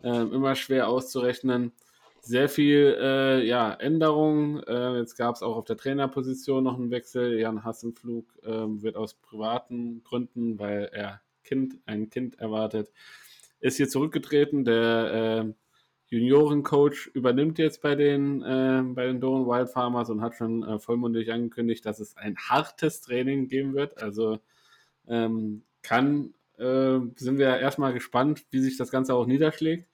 Ähm, immer schwer auszurechnen. Sehr viel äh, ja, Änderung. Äh, jetzt gab es auch auf der Trainerposition noch einen Wechsel. Jan Hassenflug äh, wird aus privaten Gründen, weil er kind, ein Kind erwartet, ist hier zurückgetreten. Der äh, Juniorencoach übernimmt jetzt bei den, äh, bei den Doren Wild Farmers und hat schon äh, vollmundig angekündigt, dass es ein hartes Training geben wird. Also ähm, kann, äh, sind wir erstmal gespannt, wie sich das Ganze auch niederschlägt.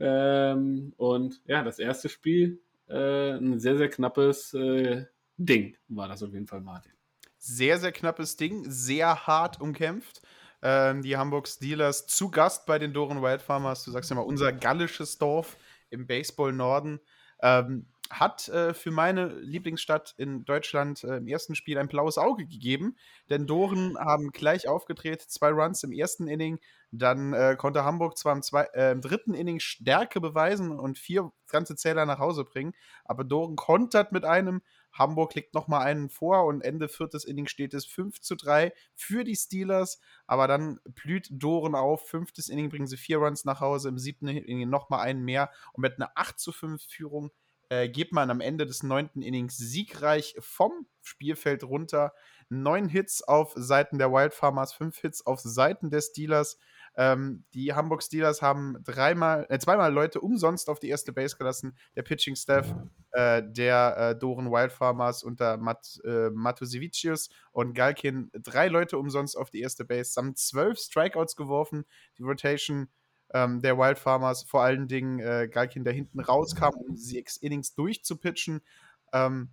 Ähm, und ja, das erste Spiel, äh, ein sehr, sehr knappes äh, Ding war das auf jeden Fall, Martin. Sehr, sehr knappes Ding, sehr hart umkämpft. Ähm, die Hamburg Steelers zu Gast bei den Doren Wild Farmers. Du sagst ja mal, unser gallisches Dorf im Baseball Norden. Ähm, hat äh, für meine Lieblingsstadt in Deutschland äh, im ersten Spiel ein blaues Auge gegeben, denn Doren haben gleich aufgedreht, zwei Runs im ersten Inning, dann äh, konnte Hamburg zwar im, zwei, äh, im, dritten Inning Stärke beweisen und vier ganze Zähler nach Hause bringen, aber Doren kontert mit einem, Hamburg legt nochmal einen vor und Ende viertes Inning steht es 5 zu 3 für die Steelers, aber dann blüht Doren auf, fünftes Inning bringen sie vier Runs nach Hause, im siebten Inning nochmal einen mehr und mit einer 8 zu 5 Führung äh, geht man am Ende des neunten Innings siegreich vom Spielfeld runter. Neun Hits auf Seiten der Wild Farmers, fünf Hits auf Seiten der Steelers. Ähm, die Hamburg Steelers haben dreimal, äh, zweimal Leute umsonst auf die erste Base gelassen. Der Pitching Staff äh, der äh, Doren Wild Farmers unter Mat, äh, Matusevicius und Galkin drei Leute umsonst auf die erste Base, haben zwölf Strikeouts geworfen. Die Rotation ähm, der Wild Farmers, vor allen Dingen äh, Galkin, der hinten rauskam, um sechs Innings durchzupitchen, ähm,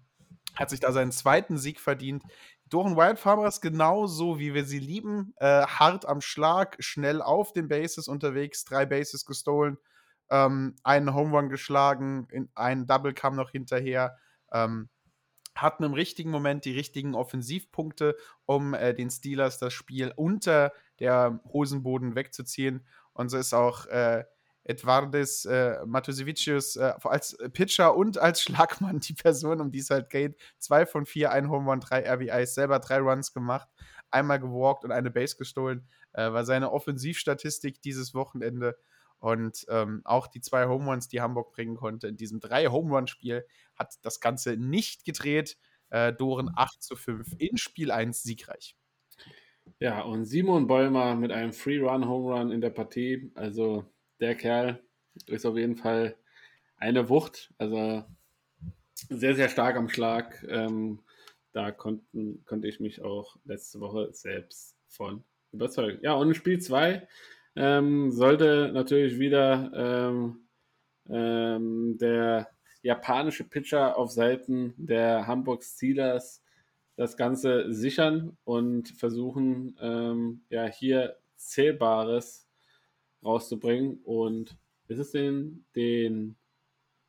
hat sich da seinen zweiten Sieg verdient. Doren Wild Farmers genauso wie wir sie lieben, äh, hart am Schlag, schnell auf den Bases unterwegs, drei Bases gestohlen, ähm, einen Home Run geschlagen, in, ein Double kam noch hinterher. Ähm, hatten im richtigen Moment die richtigen Offensivpunkte, um äh, den Steelers das Spiel unter der Hosenboden wegzuziehen. Und so ist auch äh, Edvardes äh, Matusevicius äh, als Pitcher und als Schlagmann die Person, um die es halt geht. Zwei von vier, ein Home Run, drei RBIs, selber drei Runs gemacht, einmal gewalkt und eine Base gestohlen. Äh, war seine Offensivstatistik dieses Wochenende. Und ähm, auch die zwei Home Runs, die Hamburg bringen konnte in diesem drei Home Run-Spiel, hat das Ganze nicht gedreht. Äh, Doren 8 zu 5 in Spiel 1 siegreich. Ja, und Simon Bäumer mit einem Free-Run-Home-Run in der Partie. Also der Kerl ist auf jeden Fall eine Wucht. Also sehr, sehr stark am Schlag. Ähm, da konnten, konnte ich mich auch letzte Woche selbst von überzeugen. Ja, und in Spiel 2 ähm, sollte natürlich wieder ähm, ähm, der japanische Pitcher auf Seiten der Hamburg Steelers das Ganze sichern und versuchen, ähm, ja, hier Zählbares rauszubringen. Und ist es den, den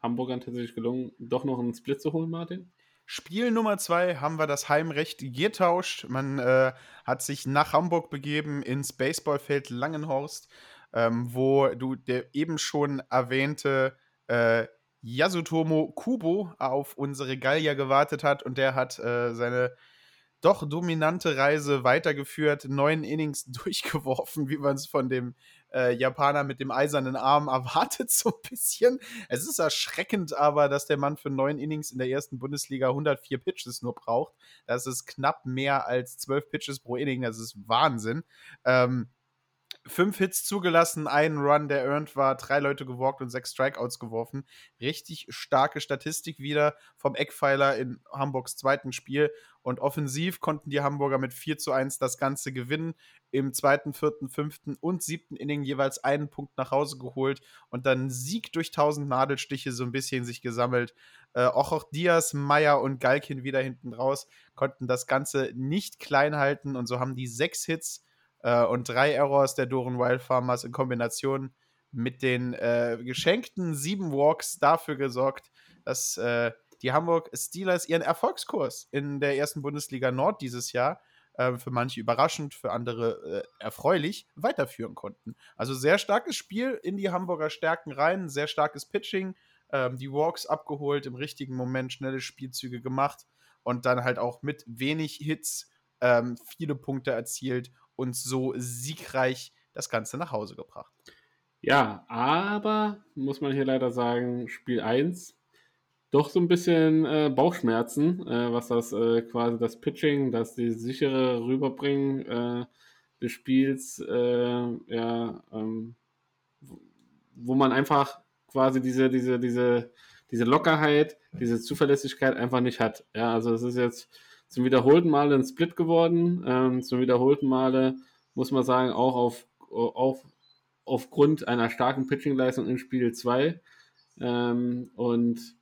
Hamburgern tatsächlich gelungen, doch noch einen Split zu holen, Martin? Spiel Nummer zwei haben wir das Heimrecht getauscht. Man äh, hat sich nach Hamburg begeben ins Baseballfeld Langenhorst, ähm, wo du der eben schon erwähnte äh, Yasutomo Kubo auf unsere Gallier gewartet hat und der hat äh, seine doch dominante Reise weitergeführt, neun Innings durchgeworfen, wie man es von dem äh, Japaner mit dem eisernen Arm erwartet, so ein bisschen. Es ist erschreckend aber, dass der Mann für neun Innings in der ersten Bundesliga 104 Pitches nur braucht. Das ist knapp mehr als zwölf Pitches pro Inning, das ist Wahnsinn. Ähm, fünf Hits zugelassen, einen Run, der earned war, drei Leute gewalkt und sechs Strikeouts geworfen. Richtig starke Statistik wieder vom Eckpfeiler in Hamburgs zweiten Spiel. Und offensiv konnten die Hamburger mit 4 zu 1 das Ganze gewinnen. Im zweiten, vierten, fünften und siebten Inning jeweils einen Punkt nach Hause geholt und dann Sieg durch 1000 Nadelstiche so ein bisschen sich gesammelt. Äh, auch, auch Diaz, Meyer und Galkin wieder hinten raus konnten das Ganze nicht klein halten und so haben die sechs Hits äh, und drei Errors der Doren Wild Farmers in Kombination mit den äh, geschenkten sieben Walks dafür gesorgt, dass äh, die Hamburg Steelers ihren Erfolgskurs in der ersten Bundesliga Nord dieses Jahr äh, für manche überraschend, für andere äh, erfreulich weiterführen konnten. Also sehr starkes Spiel in die Hamburger Stärken rein, sehr starkes Pitching, ähm, die Walks abgeholt, im richtigen Moment schnelle Spielzüge gemacht und dann halt auch mit wenig Hits ähm, viele Punkte erzielt und so siegreich das Ganze nach Hause gebracht. Ja, aber muss man hier leider sagen, Spiel 1 doch so ein bisschen äh, Bauchschmerzen, äh, was das äh, quasi das Pitching, das die sichere Rüberbringen äh, des Spiels, äh, ja, ähm, wo man einfach quasi diese, diese, diese, diese Lockerheit, diese Zuverlässigkeit einfach nicht hat. Ja, also es ist jetzt zum wiederholten Male ein Split geworden. Ähm, zum wiederholten Male muss man sagen, auch auf, auf aufgrund einer starken Pitching-Leistung in Spiel 2. Ähm, und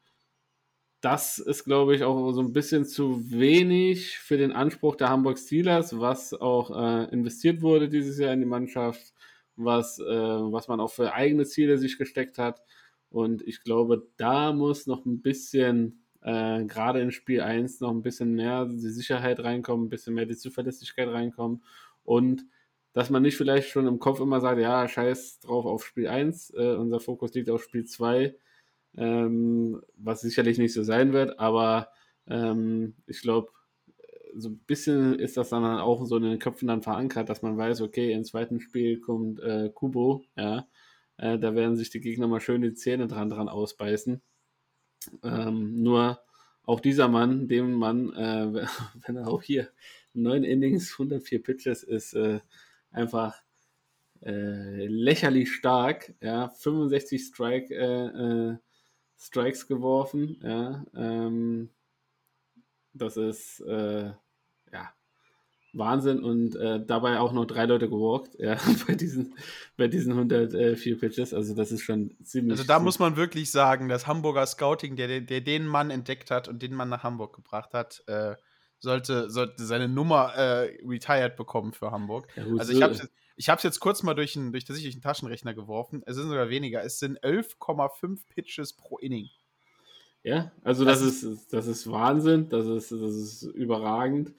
das ist, glaube ich, auch so ein bisschen zu wenig für den Anspruch der Hamburg Steelers, was auch äh, investiert wurde dieses Jahr in die Mannschaft, was, äh, was man auch für eigene Ziele sich gesteckt hat. Und ich glaube, da muss noch ein bisschen, äh, gerade in Spiel 1, noch ein bisschen mehr die Sicherheit reinkommen, ein bisschen mehr die Zuverlässigkeit reinkommen. Und dass man nicht vielleicht schon im Kopf immer sagt, ja, scheiß drauf auf Spiel 1, äh, unser Fokus liegt auf Spiel 2 ähm, was sicherlich nicht so sein wird, aber ähm, ich glaube, so ein bisschen ist das dann auch so in den Köpfen dann verankert, dass man weiß, okay, im zweiten Spiel kommt äh, Kubo, ja, äh, da werden sich die Gegner mal schön die Zähne dran dran ausbeißen. Ähm, nur auch dieser Mann, dem Mann, äh, wenn er auch hier neun Innings, 104 Pitches ist, äh, einfach äh, lächerlich stark, ja, 65 Strike, äh, äh Strikes geworfen. Ja, ähm, das ist äh, Wahnsinn und äh, dabei auch noch drei Leute gewalkt, ja, bei diesen, bei diesen 104 Pitches. Also das ist schon ziemlich. Also da muss man wirklich sagen, das Hamburger Scouting, der, der den Mann entdeckt hat und den Mann nach Hamburg gebracht hat, äh, sollte, sollte seine Nummer äh, retired bekommen für Hamburg. Ja, also ich habe ich habe es jetzt kurz mal durch, ein, durch tatsächlich einen Taschenrechner geworfen. Es sind sogar weniger. Es sind 11,5 Pitches pro Inning. Ja, also das, das, ist, das ist Wahnsinn. Das ist, das ist überragend.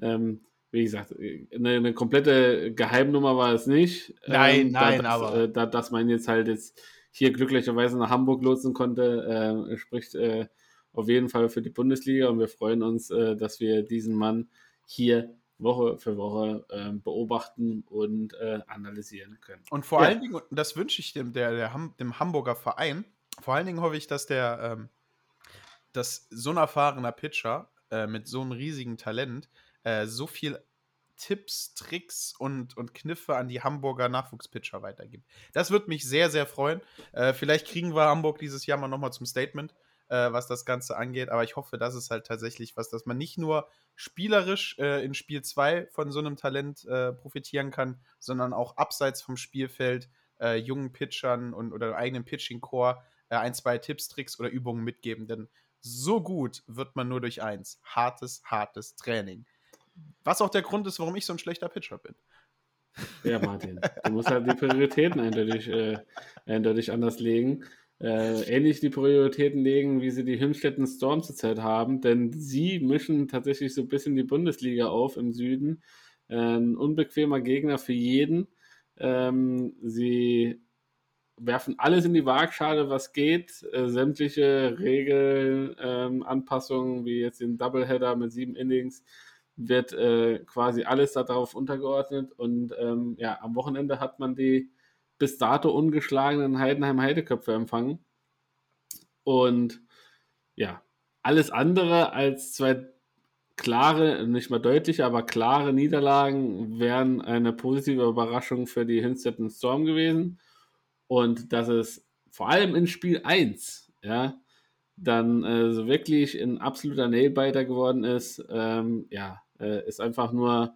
Ähm, wie gesagt, eine, eine, komplette Geheimnummer war es nicht. Nein, ähm, nein, da, aber. Äh, da, dass man jetzt halt jetzt hier glücklicherweise nach Hamburg lotsen konnte, äh, spricht äh, auf jeden Fall für die Bundesliga und wir freuen uns, äh, dass wir diesen Mann hier Woche für Woche äh, beobachten und äh, analysieren können. Und vor ja. allen Dingen, und das wünsche ich dem, der, der Ham, dem Hamburger Verein, vor allen Dingen hoffe ich, dass der, ähm, dass so ein erfahrener Pitcher äh, mit so einem riesigen Talent äh, so viel Tipps, Tricks und, und Kniffe an die Hamburger Nachwuchspitcher weitergibt. Das würde mich sehr, sehr freuen. Äh, vielleicht kriegen wir Hamburg dieses Jahr mal nochmal zum Statement äh, was das Ganze angeht. Aber ich hoffe, das ist halt tatsächlich was, dass man nicht nur spielerisch äh, in Spiel 2 von so einem Talent äh, profitieren kann, sondern auch abseits vom Spielfeld äh, jungen Pitchern und oder eigenen Pitching-Core ein, zwei Tipps, Tricks oder Übungen mitgeben. Denn so gut wird man nur durch eins: hartes, hartes Training. Was auch der Grund ist, warum ich so ein schlechter Pitcher bin. Ja, Martin, du musst halt die Prioritäten eindeutig, äh, eindeutig anders legen äh, ähnlich die Prioritäten legen, wie sie die Hünstetten Storm zurzeit haben, denn sie mischen tatsächlich so ein bisschen die Bundesliga auf im Süden. Ein unbequemer Gegner für jeden. Ähm, sie werfen alles in die Waagschale, was geht. Äh, sämtliche Regeln, ähm, wie jetzt den Doubleheader mit sieben Innings, wird äh, quasi alles darauf untergeordnet. Und ähm, ja, am Wochenende hat man die bis dato ungeschlagenen Heidenheim Heideköpfe empfangen. Und ja, alles andere als zwei klare, nicht mal deutliche, aber klare Niederlagen wären eine positive Überraschung für die Hinstetten Storm gewesen. Und dass es vor allem in Spiel 1, ja, dann äh, so wirklich ein absoluter Nailbiter geworden ist, ähm, ja, äh, ist einfach nur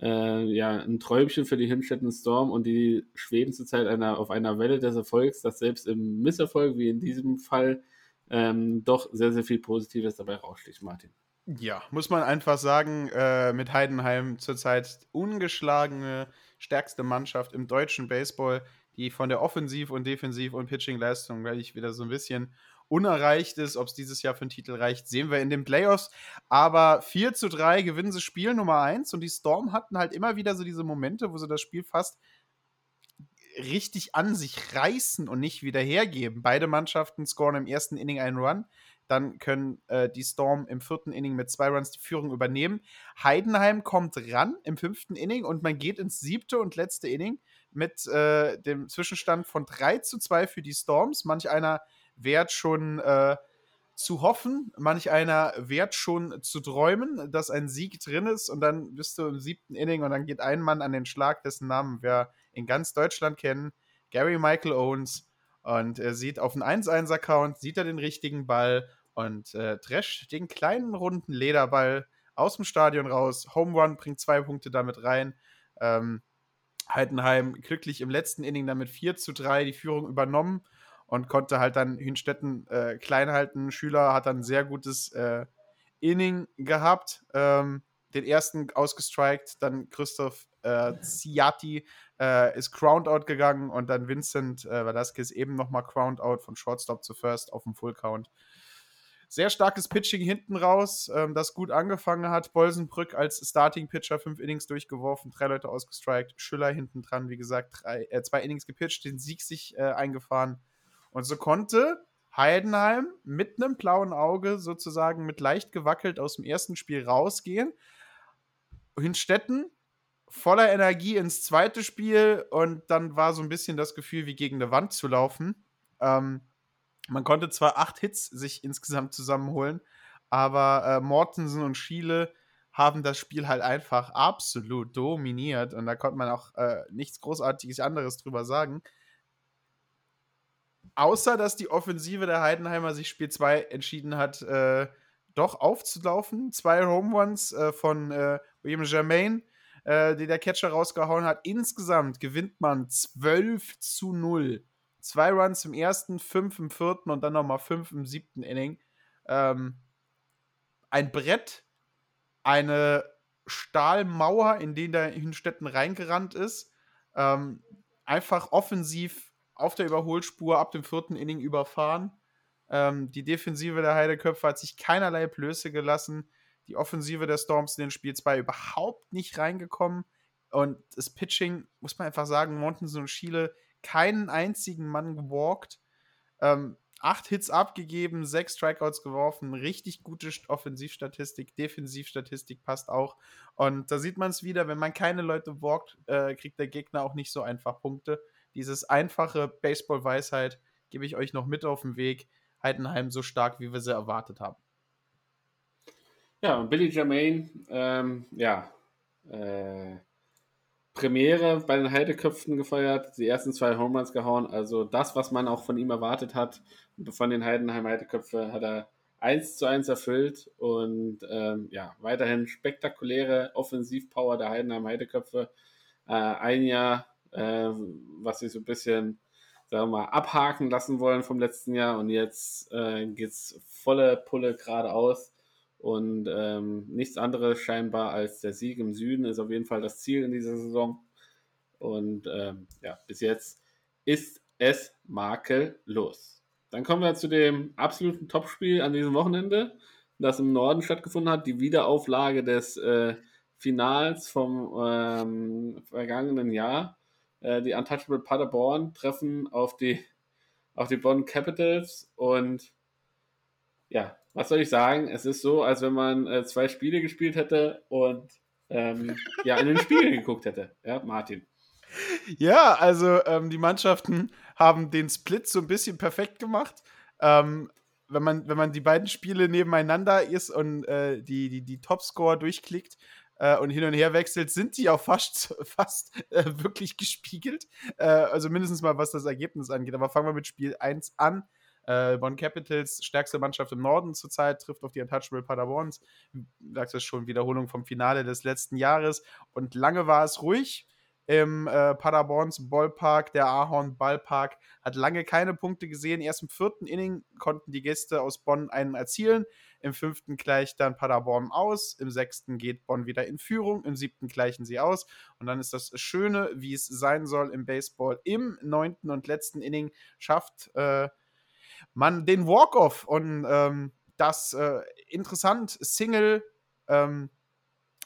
äh, ja, ein Träumchen für die Hinstetten Storm und die schweben zurzeit einer, auf einer Welle des Erfolgs, dass selbst im Misserfolg, wie in diesem Fall, ähm, doch sehr, sehr viel Positives dabei raussticht, Martin. Ja, muss man einfach sagen, äh, mit Heidenheim zurzeit ungeschlagene, stärkste Mannschaft im deutschen Baseball, die von der Offensiv- und Defensiv- und Pitching-Leistung gleich wieder so ein bisschen unerreicht ist. Ob es dieses Jahr für den Titel reicht, sehen wir in den Playoffs. Aber 4 zu 3 gewinnen sie Spiel Nummer 1 und die Storm hatten halt immer wieder so diese Momente, wo sie das Spiel fast richtig an sich reißen und nicht wieder hergeben. Beide Mannschaften scoren im ersten Inning einen Run. Dann können äh, die Storm im vierten Inning mit zwei Runs die Führung übernehmen. Heidenheim kommt ran im fünften Inning und man geht ins siebte und letzte Inning mit äh, dem Zwischenstand von 3 zu 2 für die Storms. Manch einer wert schon äh, zu hoffen, manch einer wert schon zu träumen, dass ein Sieg drin ist und dann bist du im siebten Inning und dann geht ein Mann an den Schlag, dessen Namen wir in ganz Deutschland kennen, Gary Michael Owens und er sieht auf den 1-1-Account, sieht er den richtigen Ball und äh, Dresch den kleinen runden Lederball aus dem Stadion raus. Home Run bringt zwei Punkte damit rein. Ähm, Heidenheim glücklich im letzten Inning dann mit 4 zu 3 die Führung übernommen und konnte halt dann Hünstetten äh, klein halten. Schüler hat dann ein sehr gutes äh, Inning gehabt. Ähm, den ersten ausgestrikt, dann Christoph äh, Ziati äh, ist Crowned Out gegangen und dann Vincent äh, Velasquez eben nochmal Crowned Out von Shortstop zu First auf dem Full Count. Sehr starkes Pitching hinten raus, ähm, das gut angefangen hat. Bolsenbrück als Starting Pitcher fünf Innings durchgeworfen, drei Leute ausgestrikt. Schüller hinten dran, wie gesagt, drei, äh, zwei Innings gepitcht, den Sieg sich äh, eingefahren. Und so konnte Heidenheim mit einem blauen Auge sozusagen mit leicht gewackelt aus dem ersten Spiel rausgehen. Hinstetten voller Energie ins zweite Spiel und dann war so ein bisschen das Gefühl, wie gegen eine Wand zu laufen. Ähm, man konnte zwar acht Hits sich insgesamt zusammenholen, aber äh, Mortensen und Schiele haben das Spiel halt einfach absolut dominiert und da konnte man auch äh, nichts Großartiges anderes drüber sagen. Außer, dass die Offensive der Heidenheimer sich Spiel 2 entschieden hat, äh, doch aufzulaufen. Zwei Home Runs äh, von äh, William Germain, äh, die der Catcher rausgehauen hat. Insgesamt gewinnt man 12 zu 0 Zwei Runs im ersten, fünf im vierten und dann nochmal fünf im siebten Inning. Ähm, ein Brett, eine Stahlmauer, in den der Hinstetten reingerannt ist. Ähm, einfach offensiv auf der Überholspur ab dem vierten Inning überfahren. Ähm, die Defensive der Heideköpfe hat sich keinerlei Blöße gelassen. Die Offensive der Storms in den Spiel 2 überhaupt nicht reingekommen. Und das Pitching, muss man einfach sagen, Montensen und Schiele keinen einzigen Mann gewalkt. Ähm, acht Hits abgegeben, sechs Strikeouts geworfen, richtig gute Offensivstatistik, Defensivstatistik passt auch. Und da sieht man es wieder, wenn man keine Leute walkt, äh, kriegt der Gegner auch nicht so einfach Punkte. Dieses einfache Baseball-Weisheit gebe ich euch noch mit auf den Weg. Heidenheim so stark, wie wir sie erwartet haben. Ja, Billy Jermaine, ähm, ja, äh, Premiere bei den Heideköpfen gefeiert, die ersten zwei Home Runs gehauen. Also das, was man auch von ihm erwartet hat, von den Heidenheim Heideköpfe, hat er eins zu eins erfüllt und ähm, ja, weiterhin spektakuläre Offensivpower der Heidenheim Heideköpfe. Äh, ein Jahr, was sie so ein bisschen, sagen wir mal, abhaken lassen wollen vom letzten Jahr und jetzt äh, geht es volle Pulle geradeaus. Und ähm, nichts anderes scheinbar als der Sieg im Süden ist auf jeden Fall das Ziel in dieser Saison. Und ähm, ja, bis jetzt ist es makellos. Dann kommen wir zu dem absoluten Topspiel an diesem Wochenende, das im Norden stattgefunden hat. Die Wiederauflage des äh, Finals vom ähm, vergangenen Jahr. Äh, die Untouchable Paderborn treffen auf die, auf die Bonn Capitals und ja, was soll ich sagen? Es ist so, als wenn man äh, zwei Spiele gespielt hätte und ähm, ja, in den Spiegel geguckt hätte. Ja, Martin. Ja, also ähm, die Mannschaften haben den Split so ein bisschen perfekt gemacht. Ähm, wenn, man, wenn man die beiden Spiele nebeneinander ist und äh, die, die, die Topscore durchklickt äh, und hin und her wechselt, sind die auch fast, fast äh, wirklich gespiegelt. Äh, also mindestens mal, was das Ergebnis angeht. Aber fangen wir mit Spiel 1 an. Äh, Bonn Capitals, stärkste Mannschaft im Norden zurzeit, trifft auf die Untouchable Paderborns. Du sagst es schon, Wiederholung vom Finale des letzten Jahres. Und lange war es ruhig im äh, Paderborns Ballpark. Der Ahorn Ballpark hat lange keine Punkte gesehen. Erst im vierten Inning konnten die Gäste aus Bonn einen erzielen. Im fünften gleicht dann Paderborn aus. Im sechsten geht Bonn wieder in Führung. Im siebten gleichen sie aus. Und dann ist das Schöne, wie es sein soll im Baseball. Im neunten und letzten Inning schafft äh, man den Walk-Off und ähm, das äh, interessant, Single, ähm,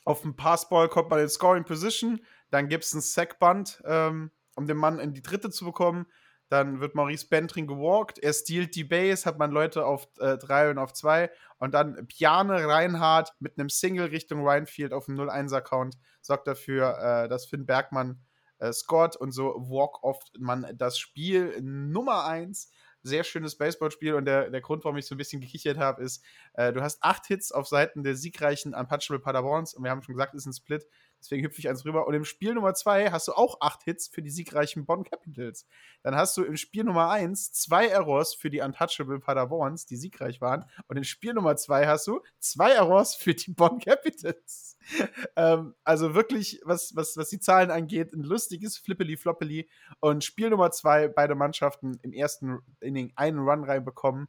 auf dem Passball kommt man in Scoring Position, dann gibt es einen Sackband, ähm, um den Mann in die dritte zu bekommen. Dann wird Maurice Bentring gewalkt, er stiehlt die Base, hat man Leute auf äh, drei und auf zwei und dann Piane Reinhardt mit einem Single Richtung Rhinefield auf dem 0-1-Account sorgt dafür, äh, dass Finn Bergmann äh, scored und so walk-off man das Spiel Nummer 1 sehr schönes Baseballspiel und der, der Grund, warum ich so ein bisschen gekichert habe, ist, äh, du hast acht Hits auf Seiten der siegreichen Unpatchable Paderborns und wir haben schon gesagt, es ist ein Split. Deswegen hüpfe ich eins rüber. Und im Spiel Nummer zwei hast du auch acht Hits für die siegreichen Bonn Capitals. Dann hast du im Spiel Nummer eins zwei Errors für die Untouchable Paderborns, die siegreich waren. Und im Spiel Nummer zwei hast du zwei Errors für die Bonn Capitals. ähm, also wirklich, was, was, was die Zahlen angeht, ein lustiges Flippeli-Floppeli. Und Spiel Nummer zwei, beide Mannschaften im ersten Inning einen Run reinbekommen.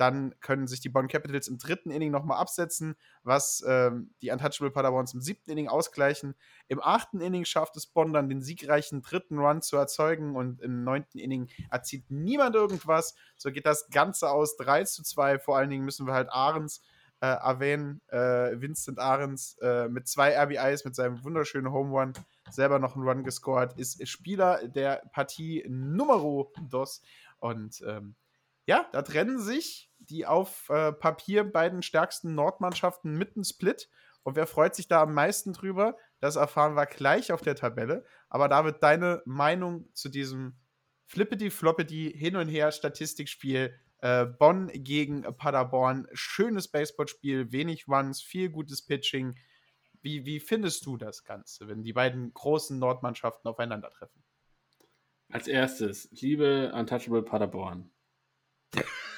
Dann können sich die Bonn Capitals im dritten Inning nochmal absetzen, was ähm, die Untouchable Paderborns im siebten Inning ausgleichen. Im achten Inning schafft es Bonn dann den siegreichen dritten Run zu erzeugen und im neunten Inning erzielt niemand irgendwas. So geht das Ganze aus 3 zu 2. Vor allen Dingen müssen wir halt Ahrens äh, erwähnen, äh, Vincent Ahrens äh, mit zwei RBIs, mit seinem wunderschönen Home Run, selber noch einen Run gescored, ist Spieler der Partie Numero dos. Und ähm, ja, da trennen sich die auf äh, Papier beiden stärksten Nordmannschaften mitten Split. Und wer freut sich da am meisten drüber? Das erfahren wir gleich auf der Tabelle. Aber David, deine Meinung zu diesem Flippity-Floppity hin und her Statistikspiel äh, Bonn gegen Paderborn. Schönes Baseballspiel, wenig Runs, viel gutes Pitching. Wie, wie findest du das Ganze, wenn die beiden großen Nordmannschaften aufeinandertreffen? Als erstes, liebe Untouchable Paderborn.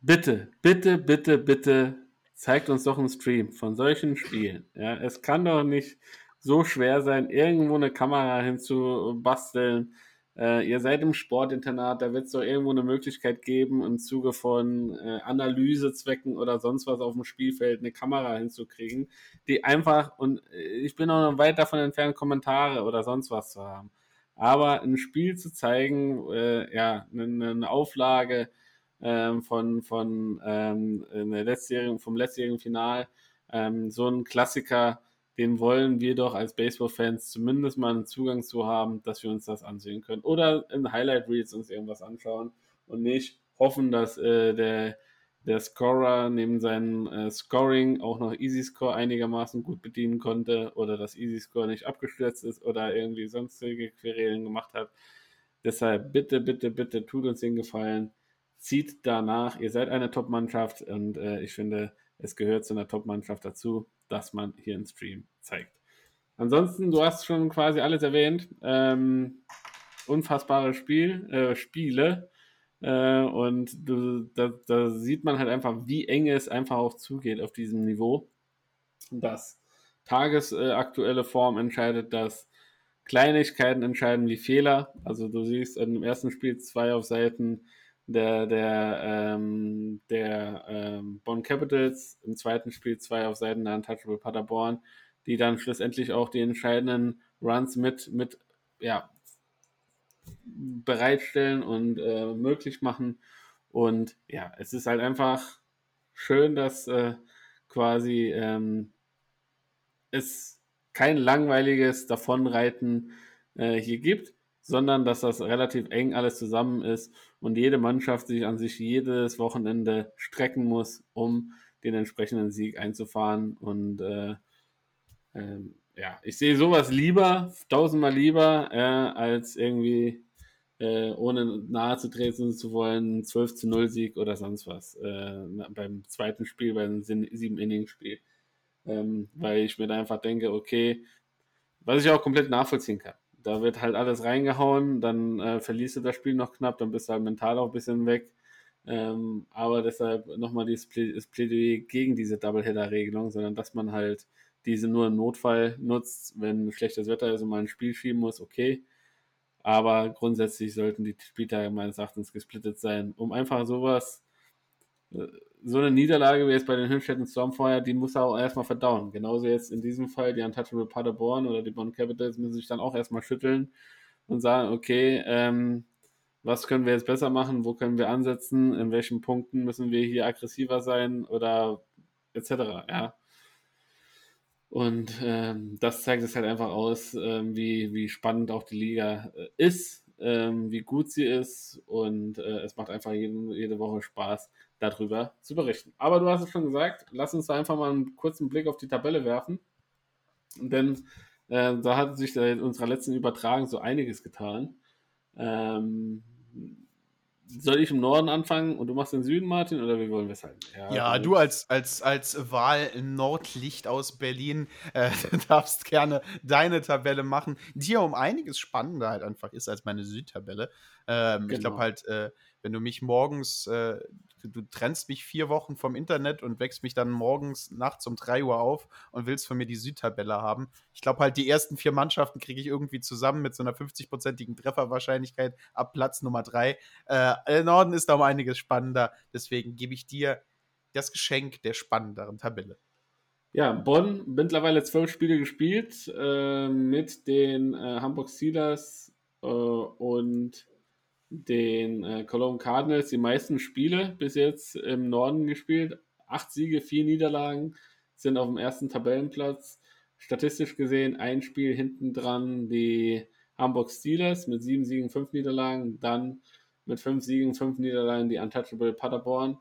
bitte, bitte, bitte, bitte zeigt uns doch einen Stream von solchen Spielen. Ja, es kann doch nicht so schwer sein, irgendwo eine Kamera hinzubasteln. Äh, ihr seid im Sportinternat, da wird es doch irgendwo eine Möglichkeit geben, im Zuge von äh, Analysezwecken oder sonst was auf dem Spielfeld eine Kamera hinzukriegen, die einfach, und ich bin auch noch weit davon entfernt, Kommentare oder sonst was zu haben. Aber ein Spiel zu zeigen, äh, ja, eine, eine Auflage, ähm, von, von ähm, letztjährigen, vom letztjährigen Final. Ähm, so ein Klassiker, den wollen wir doch als Baseball-Fans zumindest mal einen Zugang zu haben, dass wir uns das ansehen können. Oder in Highlight Reels uns irgendwas anschauen und nicht hoffen, dass äh, der, der Scorer neben seinem äh, Scoring auch noch Easy Score einigermaßen gut bedienen konnte oder dass Easy Score nicht abgestürzt ist oder irgendwie sonstige Querelen gemacht hat. Deshalb bitte, bitte, bitte tut uns den Gefallen zieht danach. Ihr seid eine Top-Mannschaft und äh, ich finde, es gehört zu einer Top-Mannschaft dazu, dass man hier im Stream zeigt. Ansonsten, du hast schon quasi alles erwähnt. Ähm, unfassbare Spiel, äh, Spiele. Äh, und du, da, da, sieht man halt einfach, wie eng es einfach auch zugeht auf diesem Niveau. Dass tagesaktuelle Form entscheidet, dass Kleinigkeiten entscheiden wie Fehler. Also du siehst im ersten Spiel zwei auf Seiten der, der, ähm, der ähm, Bonn Capitals, im zweiten Spiel zwei auf Seiten der Untouchable Paderborn, die dann schlussendlich auch die entscheidenden Runs mit, mit ja, bereitstellen und äh, möglich machen. Und ja, es ist halt einfach schön, dass äh, quasi ähm, es kein langweiliges Davonreiten äh, hier gibt sondern dass das relativ eng alles zusammen ist und jede Mannschaft sich an sich jedes Wochenende strecken muss, um den entsprechenden Sieg einzufahren. Und äh, äh, ja, ich sehe sowas lieber, tausendmal lieber, äh, als irgendwie äh, ohne nahe zu treten zu wollen, 12 zu 0 Sieg oder sonst was äh, beim zweiten Spiel, beim sieben Innings Spiel. Ähm, weil ich mir da einfach denke, okay, was ich auch komplett nachvollziehen kann da wird halt alles reingehauen, dann äh, verlierst du das Spiel noch knapp, dann bist du halt mental auch ein bisschen weg. Ähm, aber deshalb nochmal das Plädoyer gegen diese Doubleheader-Regelung, sondern dass man halt diese nur im Notfall nutzt, wenn schlechtes Wetter ist und man ein Spiel schieben muss, okay. Aber grundsätzlich sollten die Spieltage meines Erachtens gesplittet sein, um einfach sowas so eine Niederlage wie jetzt bei den Hünstetten Stormfire, die muss er auch erstmal verdauen. Genauso jetzt in diesem Fall die Untouchable Paderborn oder die Bonn Capitals müssen sich dann auch erstmal schütteln und sagen, okay, ähm, was können wir jetzt besser machen, wo können wir ansetzen, in welchen Punkten müssen wir hier aggressiver sein oder etc. Ja. Und ähm, das zeigt es halt einfach aus, ähm, wie, wie spannend auch die Liga äh, ist, ähm, wie gut sie ist und äh, es macht einfach jeden, jede Woche Spaß, darüber zu berichten. Aber du hast es schon gesagt, lass uns da einfach mal einen kurzen Blick auf die Tabelle werfen. Denn äh, da hat sich in unserer letzten Übertragung so einiges getan. Ähm, soll ich im Norden anfangen und du machst den Süden, Martin, oder wie wollen wir es halten? Ja, ja du als, als, als Wahl-Nordlicht aus Berlin äh, darfst gerne deine Tabelle machen, die ja um einiges spannender halt einfach ist als meine Südtabelle. Ähm, genau. Ich glaube halt, äh, wenn du mich morgens, äh, du, du, trennst mich vier Wochen vom Internet und wächst mich dann morgens nachts um drei Uhr auf und willst von mir die Südtabelle haben. Ich glaube halt, die ersten vier Mannschaften kriege ich irgendwie zusammen mit so einer 50-prozentigen Trefferwahrscheinlichkeit ab Platz Nummer drei. Äh, Norden ist da um einiges spannender, deswegen gebe ich dir das Geschenk der spannenderen Tabelle. Ja, Bonn mittlerweile zwölf Spiele gespielt äh, mit den äh, Hamburg Steelers äh, und den äh, Cologne Cardinals die meisten Spiele bis jetzt im Norden gespielt. Acht Siege, vier Niederlagen, sind auf dem ersten Tabellenplatz. Statistisch gesehen ein Spiel hinten dran die Hamburg Steelers mit sieben Siegen, fünf Niederlagen. Dann mit fünf Siegen, fünf Niederlagen die Untouchable Paderborn.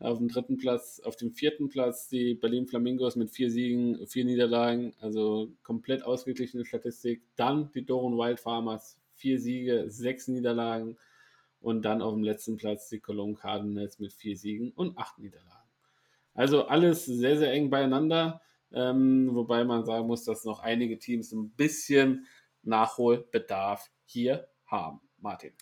Auf dem dritten Platz, auf dem vierten Platz die Berlin Flamingos mit vier Siegen, vier Niederlagen, also komplett ausgeglichene Statistik. Dann die Doron Wild Farmers vier Siege, sechs Niederlagen. Und dann auf dem letzten Platz die Cologne Cardinals mit vier Siegen und acht Niederlagen. Also alles sehr, sehr eng beieinander. Ähm, wobei man sagen muss, dass noch einige Teams ein bisschen Nachholbedarf hier haben. Martin.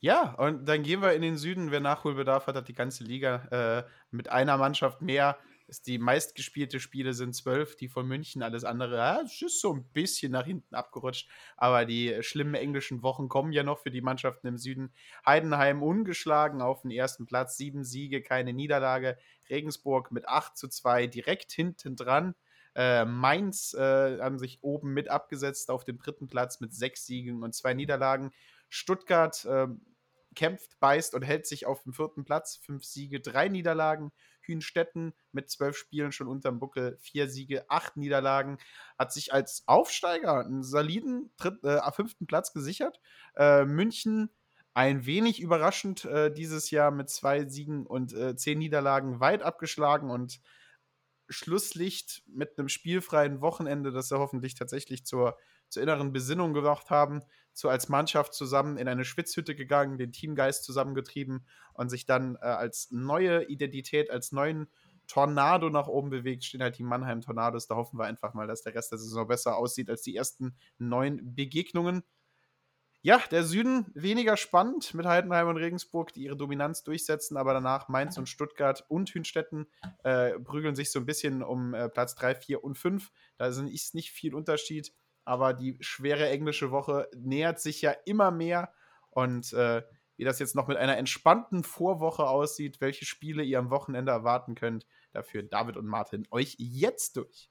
Ja, und dann gehen wir in den Süden. Wer Nachholbedarf hat, hat die ganze Liga äh, mit einer Mannschaft mehr die meistgespielte Spiele sind zwölf, die von München, alles andere, ja, ist so ein bisschen nach hinten abgerutscht. Aber die schlimmen englischen Wochen kommen ja noch für die Mannschaften im Süden. Heidenheim ungeschlagen auf den ersten Platz, sieben Siege, keine Niederlage. Regensburg mit 8 zu 2 direkt hinten dran. Äh, Mainz äh, haben sich oben mit abgesetzt auf dem dritten Platz mit sechs Siegen und zwei Niederlagen. Stuttgart äh, kämpft, beißt und hält sich auf dem vierten Platz. Fünf Siege, drei Niederlagen. Hühnstetten mit zwölf Spielen schon unterm Buckel, vier Siege, acht Niederlagen, hat sich als Aufsteiger einen soliden dritt, äh, fünften Platz gesichert. Äh, München ein wenig überraschend äh, dieses Jahr mit zwei Siegen und äh, zehn Niederlagen weit abgeschlagen und Schlusslicht mit einem spielfreien Wochenende, das sie hoffentlich tatsächlich zur, zur inneren Besinnung gebracht haben, so als Mannschaft zusammen in eine Schwitzhütte gegangen, den Teamgeist zusammengetrieben und sich dann äh, als neue Identität, als neuen Tornado nach oben bewegt, stehen halt die Mannheim Tornados. Da hoffen wir einfach mal, dass der Rest der Saison besser aussieht als die ersten neun Begegnungen. Ja, der Süden weniger spannend mit Heidenheim und Regensburg, die ihre Dominanz durchsetzen, aber danach Mainz und Stuttgart und Hünstetten äh, prügeln sich so ein bisschen um äh, Platz 3, 4 und 5. Da ist nicht viel Unterschied, aber die schwere englische Woche nähert sich ja immer mehr und äh, wie das jetzt noch mit einer entspannten Vorwoche aussieht, welche Spiele ihr am Wochenende erwarten könnt, dafür David und Martin euch jetzt durch.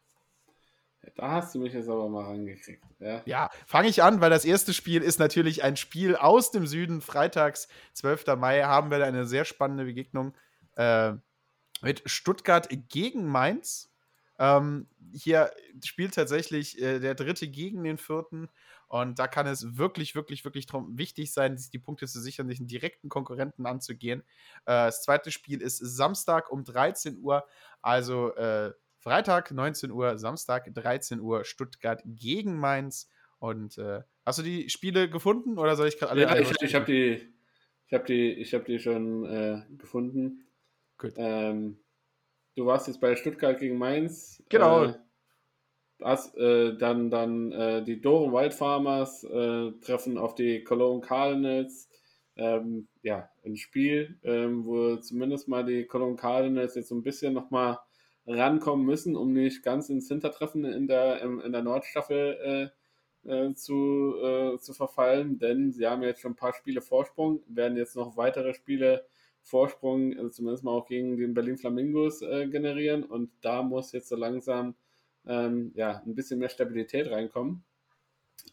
Da hast du mich jetzt aber mal rangekriegt. Ja, ja fange ich an, weil das erste Spiel ist natürlich ein Spiel aus dem Süden. Freitags, 12. Mai, haben wir eine sehr spannende Begegnung äh, mit Stuttgart gegen Mainz. Ähm, hier spielt tatsächlich äh, der dritte gegen den vierten. Und da kann es wirklich, wirklich, wirklich drum wichtig sein, die Punkte zu sichern, sich einen direkten Konkurrenten anzugehen. Äh, das zweite Spiel ist Samstag um 13 Uhr. Also äh, Freitag 19 Uhr, Samstag 13 Uhr, Stuttgart gegen Mainz. Und äh, hast du die Spiele gefunden oder soll ich gerade alle? Ja, ich, ich habe die, ich habe die, ich habe die schon äh, gefunden. Gut. Ähm, du warst jetzt bei Stuttgart gegen Mainz. Genau. Äh, das, äh, dann dann äh, die Doren Wild Farmers äh, treffen auf die Cologne Cardinals. Ähm, ja, ein Spiel, ähm, wo zumindest mal die Cologne Cardinals jetzt so ein bisschen nochmal rankommen müssen, um nicht ganz ins Hintertreffen in der, in der Nordstaffel äh, äh, zu, zu verfallen, denn sie haben jetzt schon ein paar Spiele Vorsprung, werden jetzt noch weitere Spiele Vorsprung, also zumindest mal auch gegen den Berlin Flamingos äh, generieren und da muss jetzt so langsam ähm, ja, ein bisschen mehr Stabilität reinkommen.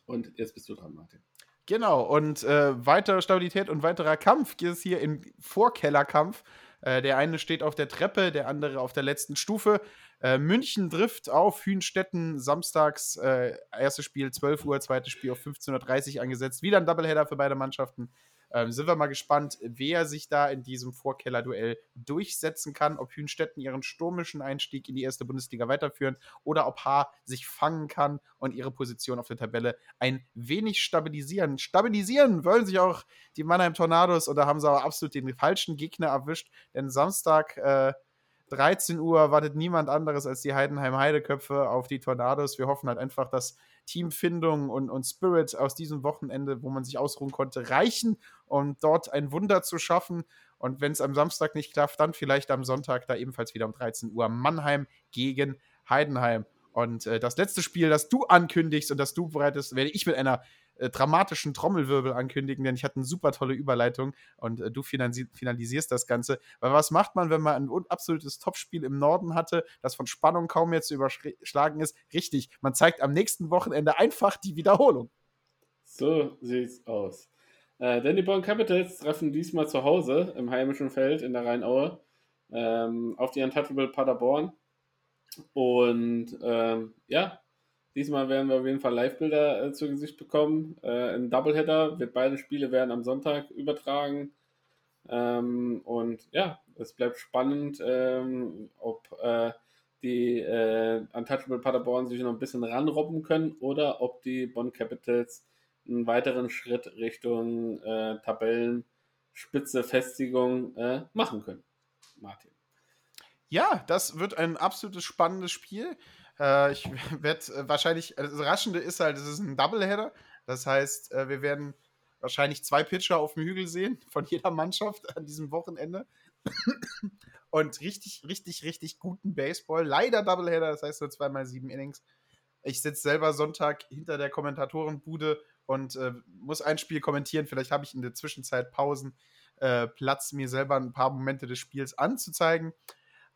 Und jetzt bist du dran, Martin. Genau, und äh, weitere Stabilität und weiterer Kampf geht es hier im Vorkellerkampf äh, der eine steht auf der Treppe, der andere auf der letzten Stufe. Äh, München trifft auf Hühnstetten samstags. Äh, erstes Spiel 12 Uhr, zweites Spiel auf 15.30 Uhr angesetzt. Wieder ein Doubleheader für beide Mannschaften. Ähm, sind wir mal gespannt, wer sich da in diesem Vorkellerduell durchsetzen kann, ob Hünstetten ihren stürmischen Einstieg in die erste Bundesliga weiterführen oder ob Haar sich fangen kann und ihre Position auf der Tabelle ein wenig stabilisieren. Stabilisieren wollen sich auch die Mannheim Tornados oder haben sie aber absolut den falschen Gegner erwischt, denn Samstag äh, 13 Uhr wartet niemand anderes als die Heidenheim Heideköpfe auf die Tornados. Wir hoffen halt einfach, dass Teamfindung und, und Spirit aus diesem Wochenende, wo man sich ausruhen konnte, reichen, um dort ein Wunder zu schaffen. Und wenn es am Samstag nicht klappt, dann vielleicht am Sonntag da ebenfalls wieder um 13 Uhr Mannheim gegen Heidenheim. Und äh, das letzte Spiel, das du ankündigst und das du bereitest, werde ich mit einer äh, dramatischen Trommelwirbel ankündigen, denn ich hatte eine super tolle Überleitung und äh, du finalisierst das Ganze. Weil was macht man, wenn man ein absolutes Topspiel im Norden hatte, das von Spannung kaum mehr zu überschlagen ist? Richtig, man zeigt am nächsten Wochenende einfach die Wiederholung. So sieht's aus. Äh, denn die Bonn Capitals treffen diesmal zu Hause im heimischen Feld in der Rheinaue ähm, auf die Untouchable Paderborn. Und ähm, ja, Diesmal werden wir auf jeden Fall Live-Bilder äh, zu Gesicht bekommen. Äh, Ein Doubleheader wird beide Spiele werden am Sonntag übertragen. Ähm, und ja, es bleibt spannend, ähm, ob äh, die äh, Untouchable Paderborn sich noch ein bisschen ranrobben können oder ob die Bonn Capitals einen weiteren Schritt Richtung äh, Tabellenspitze Festigung äh, machen können. Martin. Ja, das wird ein absolutes spannendes Spiel. Äh, ich werde äh, wahrscheinlich, also das Überraschende ist halt, es ist ein Doubleheader. Das heißt, äh, wir werden wahrscheinlich zwei Pitcher auf dem Hügel sehen von jeder Mannschaft an diesem Wochenende. Und richtig, richtig, richtig guten Baseball. Leider Doubleheader, das heißt nur zweimal sieben Innings. Ich sitze selber Sonntag hinter der Kommentatorenbude und äh, muss ein Spiel kommentieren. Vielleicht habe ich in der Zwischenzeit Pausen äh, Platz, mir selber ein paar Momente des Spiels anzuzeigen.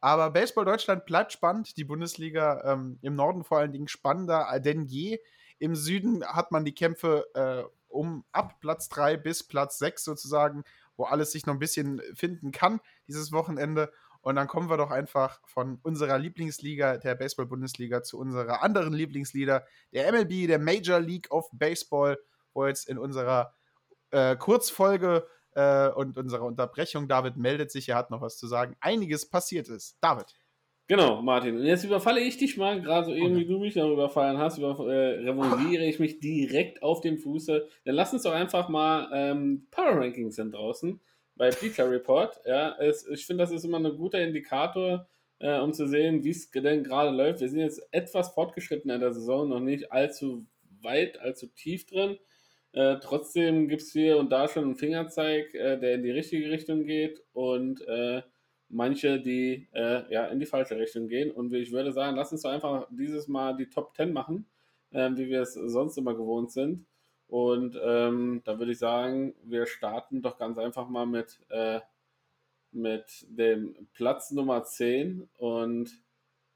Aber Baseball Deutschland bleibt spannend. Die Bundesliga ähm, im Norden vor allen Dingen spannender denn je. Im Süden hat man die Kämpfe äh, um ab Platz 3 bis Platz 6 sozusagen, wo alles sich noch ein bisschen finden kann dieses Wochenende. Und dann kommen wir doch einfach von unserer Lieblingsliga, der Baseball-Bundesliga, zu unserer anderen Lieblingsliga, der MLB, der Major League of Baseball, wo jetzt in unserer äh, Kurzfolge äh, und unserer Unterbrechung. David meldet sich, er hat noch was zu sagen. Einiges passiert ist. David. Genau, Martin. Und jetzt überfalle ich dich mal, gerade so eben okay. wie du mich noch überfallen hast, über, äh, revolviere ich mich direkt auf dem Fuße. Dann lass uns doch einfach mal ähm, Power Rankings sind draußen bei Bleacher Report. Ja, es, ich finde, das ist immer ein guter Indikator, äh, um zu sehen, wie es denn gerade läuft. Wir sind jetzt etwas fortgeschritten in der Saison, noch nicht allzu weit, allzu tief drin. Äh, trotzdem gibt es hier und da schon einen Fingerzeig, äh, der in die richtige Richtung geht und äh, manche, die äh, ja in die falsche Richtung gehen. Und ich würde sagen, lass uns doch einfach dieses Mal die Top 10 machen, ähm, wie wir es sonst immer gewohnt sind. Und ähm, da würde ich sagen, wir starten doch ganz einfach mal mit, äh, mit dem Platz Nummer 10. Und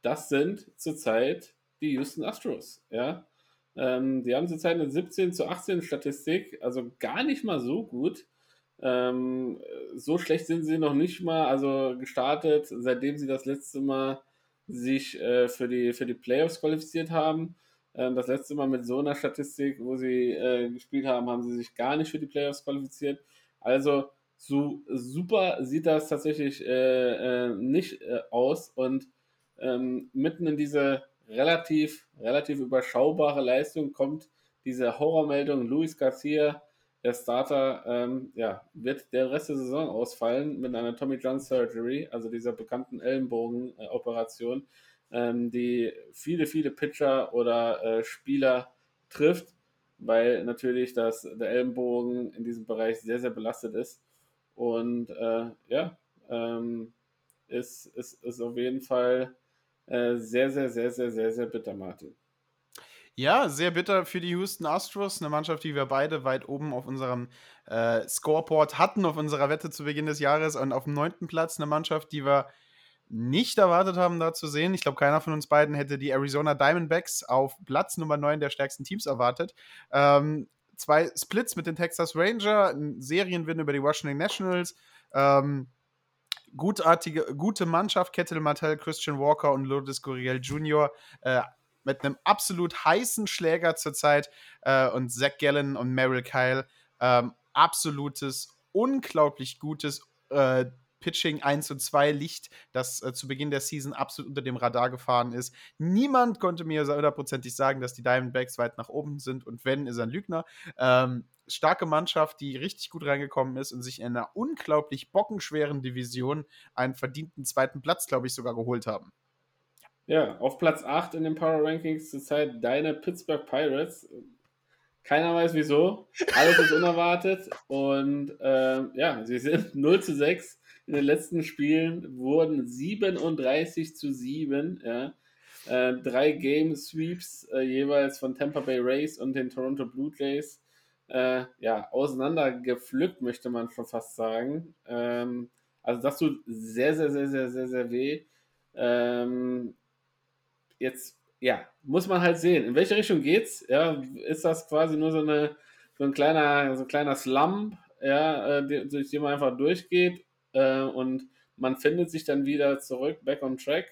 das sind zurzeit die Houston Astros. Ja, ähm, die haben zurzeit eine 17 zu 18 Statistik, also gar nicht mal so gut. Ähm, so schlecht sind sie noch nicht mal, also gestartet, seitdem sie das letzte Mal sich äh, für, die, für die Playoffs qualifiziert haben. Ähm, das letzte Mal mit so einer Statistik, wo sie äh, gespielt haben, haben sie sich gar nicht für die Playoffs qualifiziert. Also so super sieht das tatsächlich äh, äh nicht äh, aus und ähm, mitten in diese relativ, relativ überschaubare Leistung kommt diese Horrormeldung Luis Garcia, der Starter, ähm, ja, wird der Rest der Saison ausfallen mit einer Tommy John Surgery, also dieser bekannten Ellenbogenoperation, ähm, die viele, viele Pitcher oder äh, Spieler trifft, weil natürlich das, der Ellenbogen in diesem Bereich sehr, sehr belastet ist. Und äh, ja, ähm, ist, ist, ist auf jeden Fall äh, sehr, sehr, sehr, sehr, sehr, sehr bitter, Martin. Ja, sehr bitter für die Houston Astros, eine Mannschaft, die wir beide weit oben auf unserem äh, Scoreboard hatten, auf unserer Wette zu Beginn des Jahres und auf dem neunten Platz eine Mannschaft, die wir nicht erwartet haben, da zu sehen. Ich glaube, keiner von uns beiden hätte die Arizona Diamondbacks auf Platz Nummer 9 der stärksten Teams erwartet. Ähm, zwei Splits mit den Texas Ranger, ein Serienwin über die Washington Nationals. Ähm, gutartige, gute Mannschaft, Kettle Martell, Christian Walker und Lourdes Gurriel Jr. Äh, mit einem absolut heißen Schläger zurzeit äh, und Zach Gallen und Merrill Kyle. Ähm, absolutes, unglaublich gutes äh, Pitching 1 und 2 Licht, das äh, zu Beginn der Season absolut unter dem Radar gefahren ist. Niemand konnte mir hundertprozentig sagen, dass die Diamondbacks weit nach oben sind und wenn, ist ein Lügner. Ähm, starke Mannschaft, die richtig gut reingekommen ist und sich in einer unglaublich bockenschweren Division einen verdienten zweiten Platz, glaube ich, sogar geholt haben. Ja, auf Platz 8 in den Power Rankings zurzeit deine Pittsburgh Pirates. Keiner weiß wieso. Alles ist unerwartet. Und ähm, ja, sie sind 0 zu 6 in den letzten Spielen wurden 37 zu 7. Ja. Äh, drei Game Sweeps äh, jeweils von Tampa Bay Rays und den Toronto Blue Jays äh, ja, auseinandergepflückt, möchte man schon fast sagen. Ähm, also das tut sehr, sehr, sehr, sehr, sehr, sehr weh. Ähm, jetzt, ja, muss man halt sehen, in welche Richtung geht's? Ja, ist das quasi nur so, eine, so ein kleiner, so ein kleiner Slump, ja, äh, durch den man einfach durchgeht? Äh, und man findet sich dann wieder zurück, back on track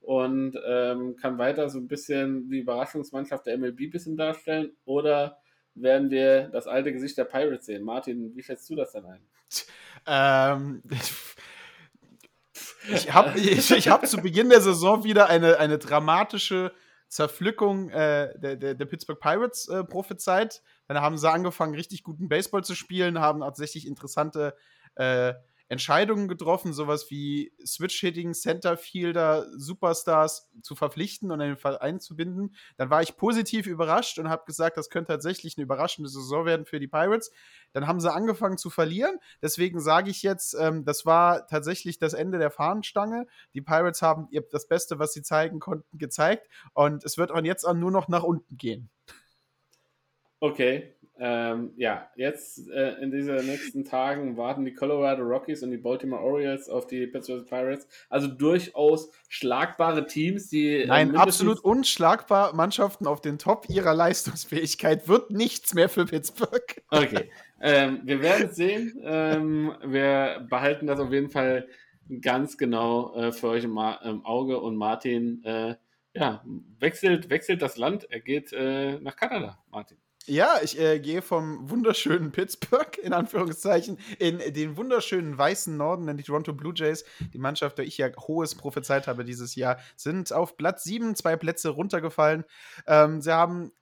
und ähm, kann weiter so ein bisschen die Überraschungsmannschaft der MLB ein bisschen darstellen oder werden wir das alte Gesicht der Pirates sehen? Martin, wie schätzt du das denn ein? Ähm, ich habe ich, ich hab zu Beginn der Saison wieder eine, eine dramatische Zerpflückung äh, der, der, der, Pittsburgh Pirates äh, prophezeit. Dann haben sie angefangen, richtig guten Baseball zu spielen, haben tatsächlich interessante äh, Entscheidungen getroffen, sowas wie Switch-Hitting, Centerfielder, Superstars zu verpflichten und in den Fall einzubinden. Dann war ich positiv überrascht und habe gesagt, das könnte tatsächlich eine überraschende Saison werden für die Pirates. Dann haben sie angefangen zu verlieren. Deswegen sage ich jetzt, ähm, das war tatsächlich das Ende der Fahnenstange. Die Pirates haben ihr das Beste, was sie zeigen konnten, gezeigt. Und es wird auch jetzt an nur noch nach unten gehen. Okay, ähm, ja, jetzt äh, in diesen nächsten Tagen warten die Colorado Rockies und die Baltimore Orioles auf die Pittsburgh Pirates. Also durchaus schlagbare Teams, die. Äh, Nein, absolut unschlagbar. Mannschaften auf den Top ihrer Leistungsfähigkeit wird nichts mehr für Pittsburgh. Okay, ähm, wir werden es sehen. Ähm, wir behalten das auf jeden Fall ganz genau äh, für euch im, im, Auge und Martin. Äh, ja, wechselt, wechselt das Land. Er geht äh, nach Kanada, Martin. Ja, ich äh, gehe vom wunderschönen Pittsburgh, in Anführungszeichen, in den wunderschönen weißen Norden, denn die Toronto Blue Jays, die Mannschaft, der ich ja hohes prophezeit habe dieses Jahr, sind auf Platz 7, zwei Plätze runtergefallen. Ähm, sie haben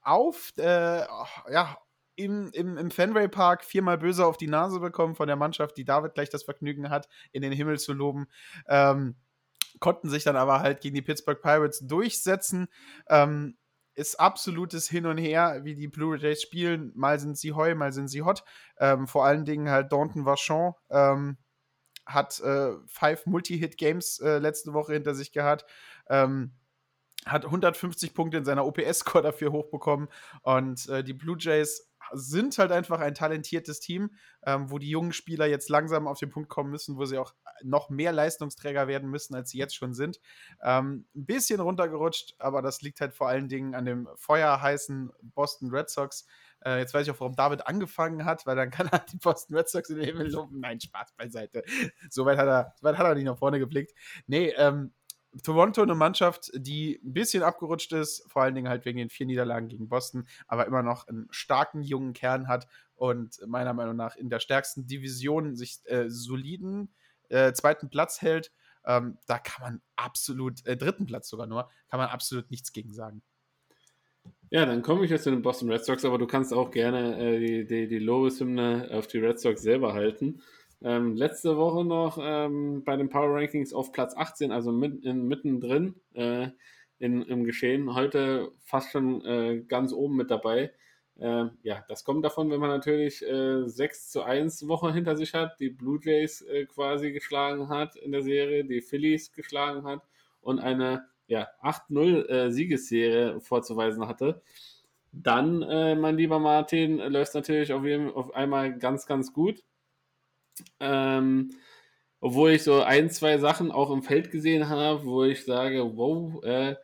auf, äh, ja, im, im, im Fenway Park viermal böse auf die Nase bekommen von der Mannschaft, die David gleich das Vergnügen hat, in den Himmel zu loben. Ähm, konnten sich dann aber halt gegen die Pittsburgh Pirates durchsetzen. Ähm, ist absolutes Hin und Her, wie die Blue Jays spielen. Mal sind sie heu, mal sind sie hot. Ähm, vor allen Dingen halt Daunton Vachon ähm, hat äh, five Multi-Hit-Games äh, letzte Woche hinter sich gehabt. Ähm, hat 150 Punkte in seiner OPS-Score dafür hochbekommen. Und äh, die Blue Jays sind halt einfach ein talentiertes Team, ähm, wo die jungen Spieler jetzt langsam auf den Punkt kommen müssen, wo sie auch noch mehr Leistungsträger werden müssen, als sie jetzt schon sind. Ähm, ein bisschen runtergerutscht, aber das liegt halt vor allen Dingen an dem feuerheißen Boston Red Sox. Äh, jetzt weiß ich auch, warum David angefangen hat, weil dann kann er die Boston Red Sox in den Himmel loben. Nein, Spaß beiseite. Soweit hat er, so weit hat er nicht nach vorne geblickt. Nee, ähm, Toronto eine Mannschaft, die ein bisschen abgerutscht ist, vor allen Dingen halt wegen den vier Niederlagen gegen Boston, aber immer noch einen starken jungen Kern hat und meiner Meinung nach in der stärksten Division sich äh, soliden äh, zweiten Platz hält. Ähm, da kann man absolut, äh, dritten Platz sogar nur, kann man absolut nichts gegen sagen. Ja, dann komme ich jetzt zu den Boston Red Sox, aber du kannst auch gerne äh, die, die, die Lobeshymne auf die Red Sox selber halten. Ähm, letzte Woche noch ähm, bei den Power Rankings auf Platz 18, also mit, in, mittendrin äh, in, im Geschehen. Heute fast schon äh, ganz oben mit dabei. Äh, ja, das kommt davon, wenn man natürlich äh, 6 zu 1 Woche hinter sich hat, die Blue Jays äh, quasi geschlagen hat in der Serie, die Phillies geschlagen hat und eine ja, 8-0 äh, Siegesserie vorzuweisen hatte. Dann, äh, mein lieber Martin, läuft natürlich auf, jeden, auf einmal ganz, ganz gut. Ähm, obwohl ich so ein, zwei Sachen auch im Feld gesehen habe, wo ich sage, wow, äh,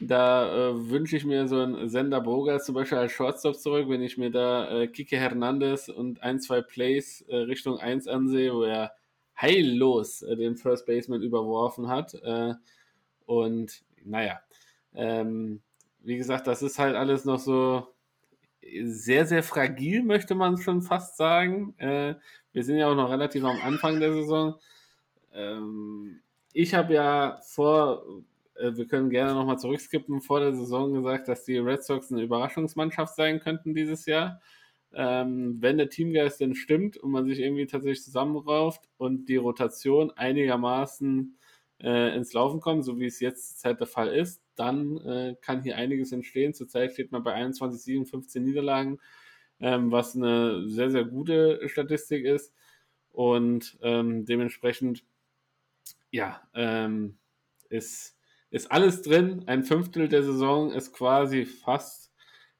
da äh, wünsche ich mir so einen Sender Boga zum Beispiel als Shortstop zurück, wenn ich mir da äh, Kike Hernandez und ein, zwei Plays äh, Richtung 1 ansehe, wo er heillos äh, den First Baseman überworfen hat. Äh, und naja, ähm, wie gesagt, das ist halt alles noch so sehr, sehr fragil, möchte man schon fast sagen. Wir sind ja auch noch relativ am Anfang der Saison. Ähm, ich habe ja vor, äh, wir können gerne nochmal zurückskippen, vor der Saison gesagt, dass die Red Sox eine Überraschungsmannschaft sein könnten dieses Jahr. Ähm, wenn der Teamgeist denn stimmt und man sich irgendwie tatsächlich zusammenrauft und die Rotation einigermaßen äh, ins Laufen kommt, so wie es jetzt Zeit der Fall ist, dann äh, kann hier einiges entstehen. Zurzeit steht man bei 21 Siegen, 15 Niederlagen, ähm, was eine sehr, sehr gute Statistik ist. Und ähm, dementsprechend, ja, ähm, ist, ist alles drin. Ein Fünftel der Saison ist quasi fast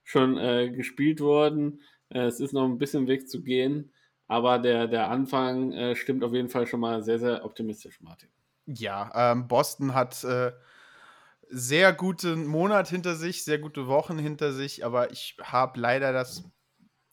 schon äh, gespielt worden. Äh, es ist noch ein bisschen Weg zu gehen, aber der, der Anfang äh, stimmt auf jeden Fall schon mal sehr, sehr optimistisch, Martin. Ja, ähm, Boston hat äh, sehr guten Monat hinter sich, sehr gute Wochen hinter sich, aber ich habe leider das,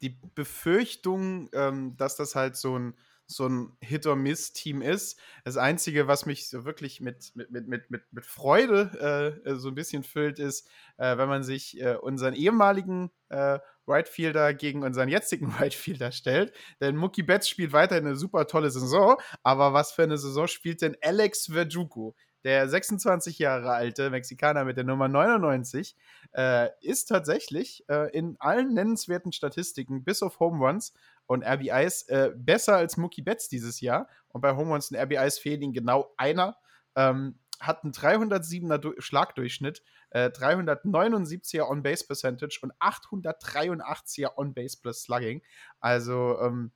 die Befürchtung, ähm, dass das halt so ein, so ein Hit-or-Miss-Team ist. Das Einzige, was mich so wirklich mit, mit, mit, mit, mit, Freude äh, so ein bisschen füllt, ist, äh, wenn man sich äh, unseren ehemaligen äh, Right Fielder gegen unseren jetzigen Right Fielder stellt. Denn Mookie Betts spielt weiterhin eine super tolle Saison. Aber was für eine Saison spielt denn Alex Verdugo? Der 26 Jahre alte Mexikaner mit der Nummer 99 äh, ist tatsächlich äh, in allen nennenswerten Statistiken, bis auf Home Runs und RBIs, äh, besser als Mookie Betts dieses Jahr. Und bei Home Runs und RBIs fehlt ihm genau einer. Ähm, hat einen 307er Schlagdurchschnitt, äh, 379er On-Base Percentage und 883er On-Base plus Slugging. Also ähm,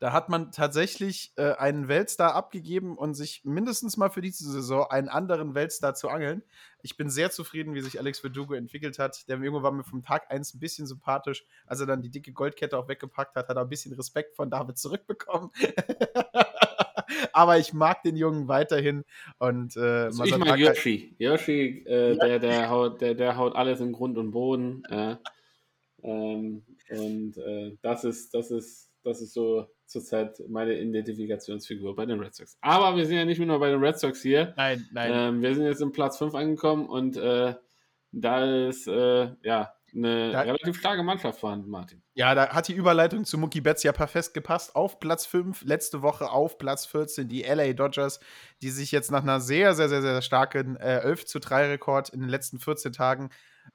da hat man tatsächlich äh, einen Weltstar abgegeben und sich mindestens mal für diese Saison einen anderen Weltstar zu angeln. Ich bin sehr zufrieden, wie sich Alex Verdugo entwickelt hat. Der Junge war mir vom Tag 1 ein bisschen sympathisch. Als er dann die dicke Goldkette auch weggepackt hat, hat er ein bisschen Respekt von David zurückbekommen. Aber ich mag den Jungen weiterhin. Und, äh, also ich mag Yoshi. Yoshi, äh, ja. der, der, haut, der, der haut alles in Grund und Boden. Äh, ähm, und äh, das ist, das ist, das ist so zurzeit meine Identifikationsfigur bei den Red Sox. Aber wir sind ja nicht mehr nur bei den Red Sox hier. Nein, nein. Ähm, wir sind jetzt im Platz 5 angekommen und äh, da ist äh, ja eine da, relativ starke Mannschaft vorhanden, Martin. Ja, da hat die Überleitung zu Mookie Betts ja perfekt gepasst. Auf Platz 5, letzte Woche auf Platz 14 die LA Dodgers, die sich jetzt nach einer sehr, sehr, sehr, sehr starken äh, 11 zu 3 Rekord in den letzten 14 Tagen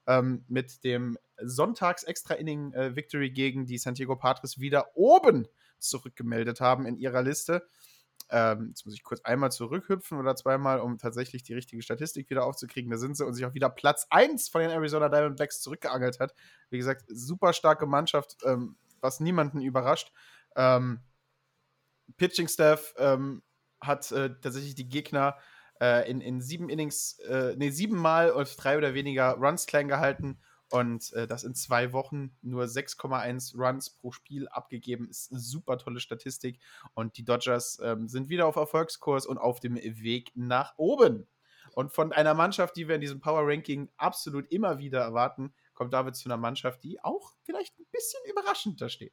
ähm, mit dem Sonntags-Extra-Inning-Victory äh, gegen die San Diego Padres wieder oben zurückgemeldet haben in ihrer Liste. Ähm, jetzt muss ich kurz einmal zurückhüpfen oder zweimal, um tatsächlich die richtige Statistik wieder aufzukriegen. Da sind sie und sich auch wieder Platz 1 von den Arizona Diamondbacks zurückgeangelt hat. Wie gesagt, super starke Mannschaft, ähm, was niemanden überrascht. Ähm, Pitching Staff ähm, hat äh, tatsächlich die Gegner äh, in, in sieben Innings, äh, nee, siebenmal und drei oder weniger Runs klein gehalten und äh, das in zwei Wochen nur 6,1 Runs pro Spiel abgegeben, ist eine super tolle Statistik. Und die Dodgers ähm, sind wieder auf Erfolgskurs und auf dem Weg nach oben. Und von einer Mannschaft, die wir in diesem Power Ranking absolut immer wieder erwarten, kommt David zu einer Mannschaft, die auch vielleicht ein bisschen überraschend da steht.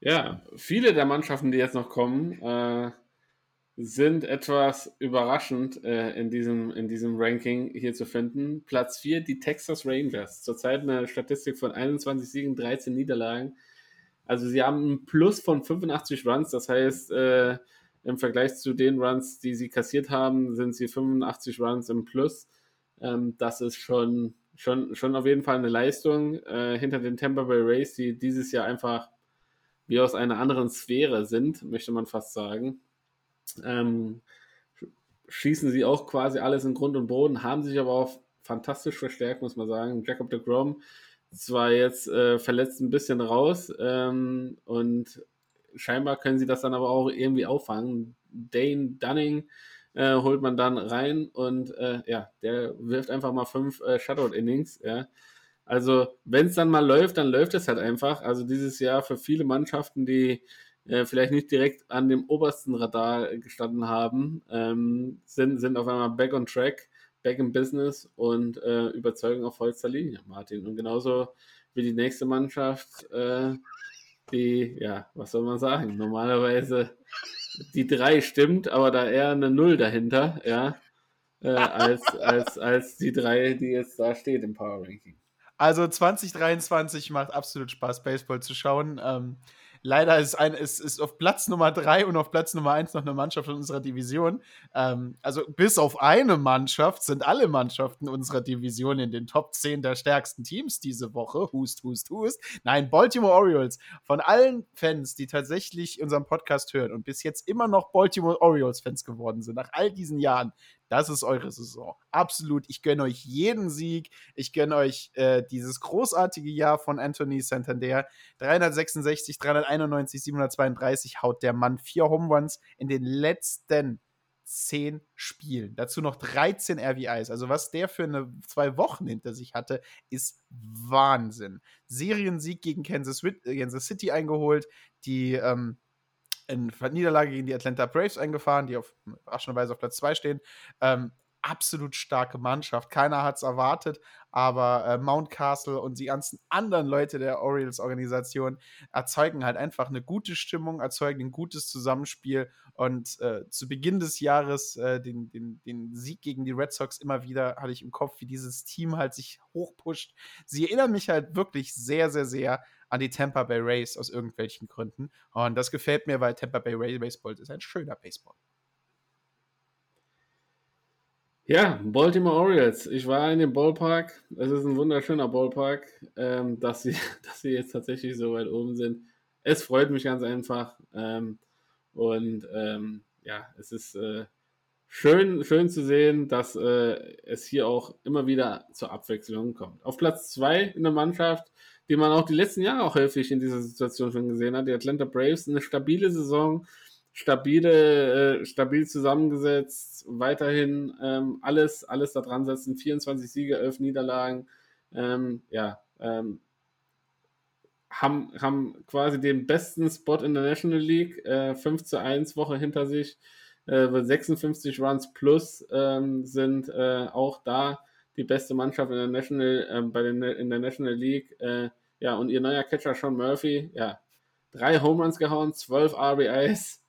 Ja, viele der Mannschaften, die jetzt noch kommen, äh, sind etwas überraschend äh, in, diesem, in diesem Ranking hier zu finden. Platz 4, die Texas Rangers. Zurzeit eine Statistik von 21 Siegen, 13 Niederlagen. Also sie haben ein Plus von 85 Runs, das heißt, äh, im Vergleich zu den Runs, die sie kassiert haben, sind sie 85 Runs im Plus. Ähm, das ist schon, schon, schon auf jeden Fall eine Leistung äh, hinter den Tampa Bay Rays, die dieses Jahr einfach wie aus einer anderen Sphäre sind, möchte man fast sagen ähm, schießen sie auch quasi alles in Grund und Boden, haben sich aber auch fantastisch verstärkt, muss man sagen. Jacob de Grom zwar jetzt äh, verletzt ein bisschen raus ähm, und scheinbar können sie das dann aber auch irgendwie auffangen. Dane Dunning äh, holt man dann rein und äh, ja, der wirft einfach mal fünf äh, Shutout-Innings. Ja. Also, wenn es dann mal läuft, dann läuft es halt einfach. Also, dieses Jahr für viele Mannschaften, die äh, vielleicht nicht direkt an dem obersten Radar gestanden haben, ähm, sind, sind auf einmal back on track, back in business und äh, überzeugen auf vollster Linie, Martin. Und genauso wie die nächste Mannschaft, äh, die, ja, was soll man sagen, normalerweise die drei stimmt, aber da eher eine Null dahinter, ja, äh, als, als, als die drei, die jetzt da steht im Power Ranking. Also 2023 macht absolut Spaß, Baseball zu schauen. Ähm, Leider ist, ein, ist, ist auf Platz Nummer 3 und auf Platz Nummer 1 noch eine Mannschaft in unserer Division. Ähm, also bis auf eine Mannschaft sind alle Mannschaften unserer Division in den Top 10 der stärksten Teams diese Woche. Hust, hust, hust. Nein, Baltimore Orioles. Von allen Fans, die tatsächlich unseren Podcast hören und bis jetzt immer noch Baltimore Orioles-Fans geworden sind, nach all diesen Jahren, das ist eure Saison. Absolut. Ich gönne euch jeden Sieg. Ich gönne euch äh, dieses großartige Jahr von Anthony Santander. 366, 391, 732 haut der Mann vier Home Runs in den letzten zehn Spielen. Dazu noch 13 RBIs. Also was der für eine zwei Wochen hinter sich hatte, ist Wahnsinn. Seriensieg gegen Kansas, Kansas City eingeholt. Die ähm, in Niederlage gegen die Atlanta Braves eingefahren, die auf überraschenderweise auf Platz 2 stehen. Ähm, absolut starke Mannschaft. Keiner hat es erwartet, aber äh, Mount Castle und die ganzen anderen Leute der Orioles-Organisation erzeugen halt einfach eine gute Stimmung, erzeugen ein gutes Zusammenspiel und äh, zu Beginn des Jahres äh, den, den, den Sieg gegen die Red Sox immer wieder hatte ich im Kopf, wie dieses Team halt sich hochpusht. Sie erinnern mich halt wirklich sehr, sehr, sehr an die Tampa Bay Rays aus irgendwelchen Gründen. Und das gefällt mir, weil Tampa Bay Rays Baseball ist ein schöner Baseball. Ja, Baltimore Orioles. Ich war in dem Ballpark. Es ist ein wunderschöner Ballpark, ähm, dass, sie, dass sie jetzt tatsächlich so weit oben sind. Es freut mich ganz einfach. Ähm, und ähm, ja, es ist äh, schön, schön zu sehen, dass äh, es hier auch immer wieder zur Abwechslung kommt. Auf Platz 2 in der Mannschaft die man auch die letzten Jahre auch häufig in dieser Situation schon gesehen hat. Die Atlanta Braves, eine stabile Saison, stabile, äh, stabil zusammengesetzt, weiterhin ähm, alles, alles da dran setzen, 24 Siege, 11 Niederlagen, ähm, ja, ähm, haben, haben quasi den besten Spot in der National League, äh, 5 zu 1 Woche hinter sich, äh, 56 Runs plus ähm, sind äh, auch da die beste Mannschaft in der National, äh, bei den, in der National League. Äh, ja, und ihr neuer Catcher Sean Murphy, ja, drei Home Runs gehauen, zwölf RBIs.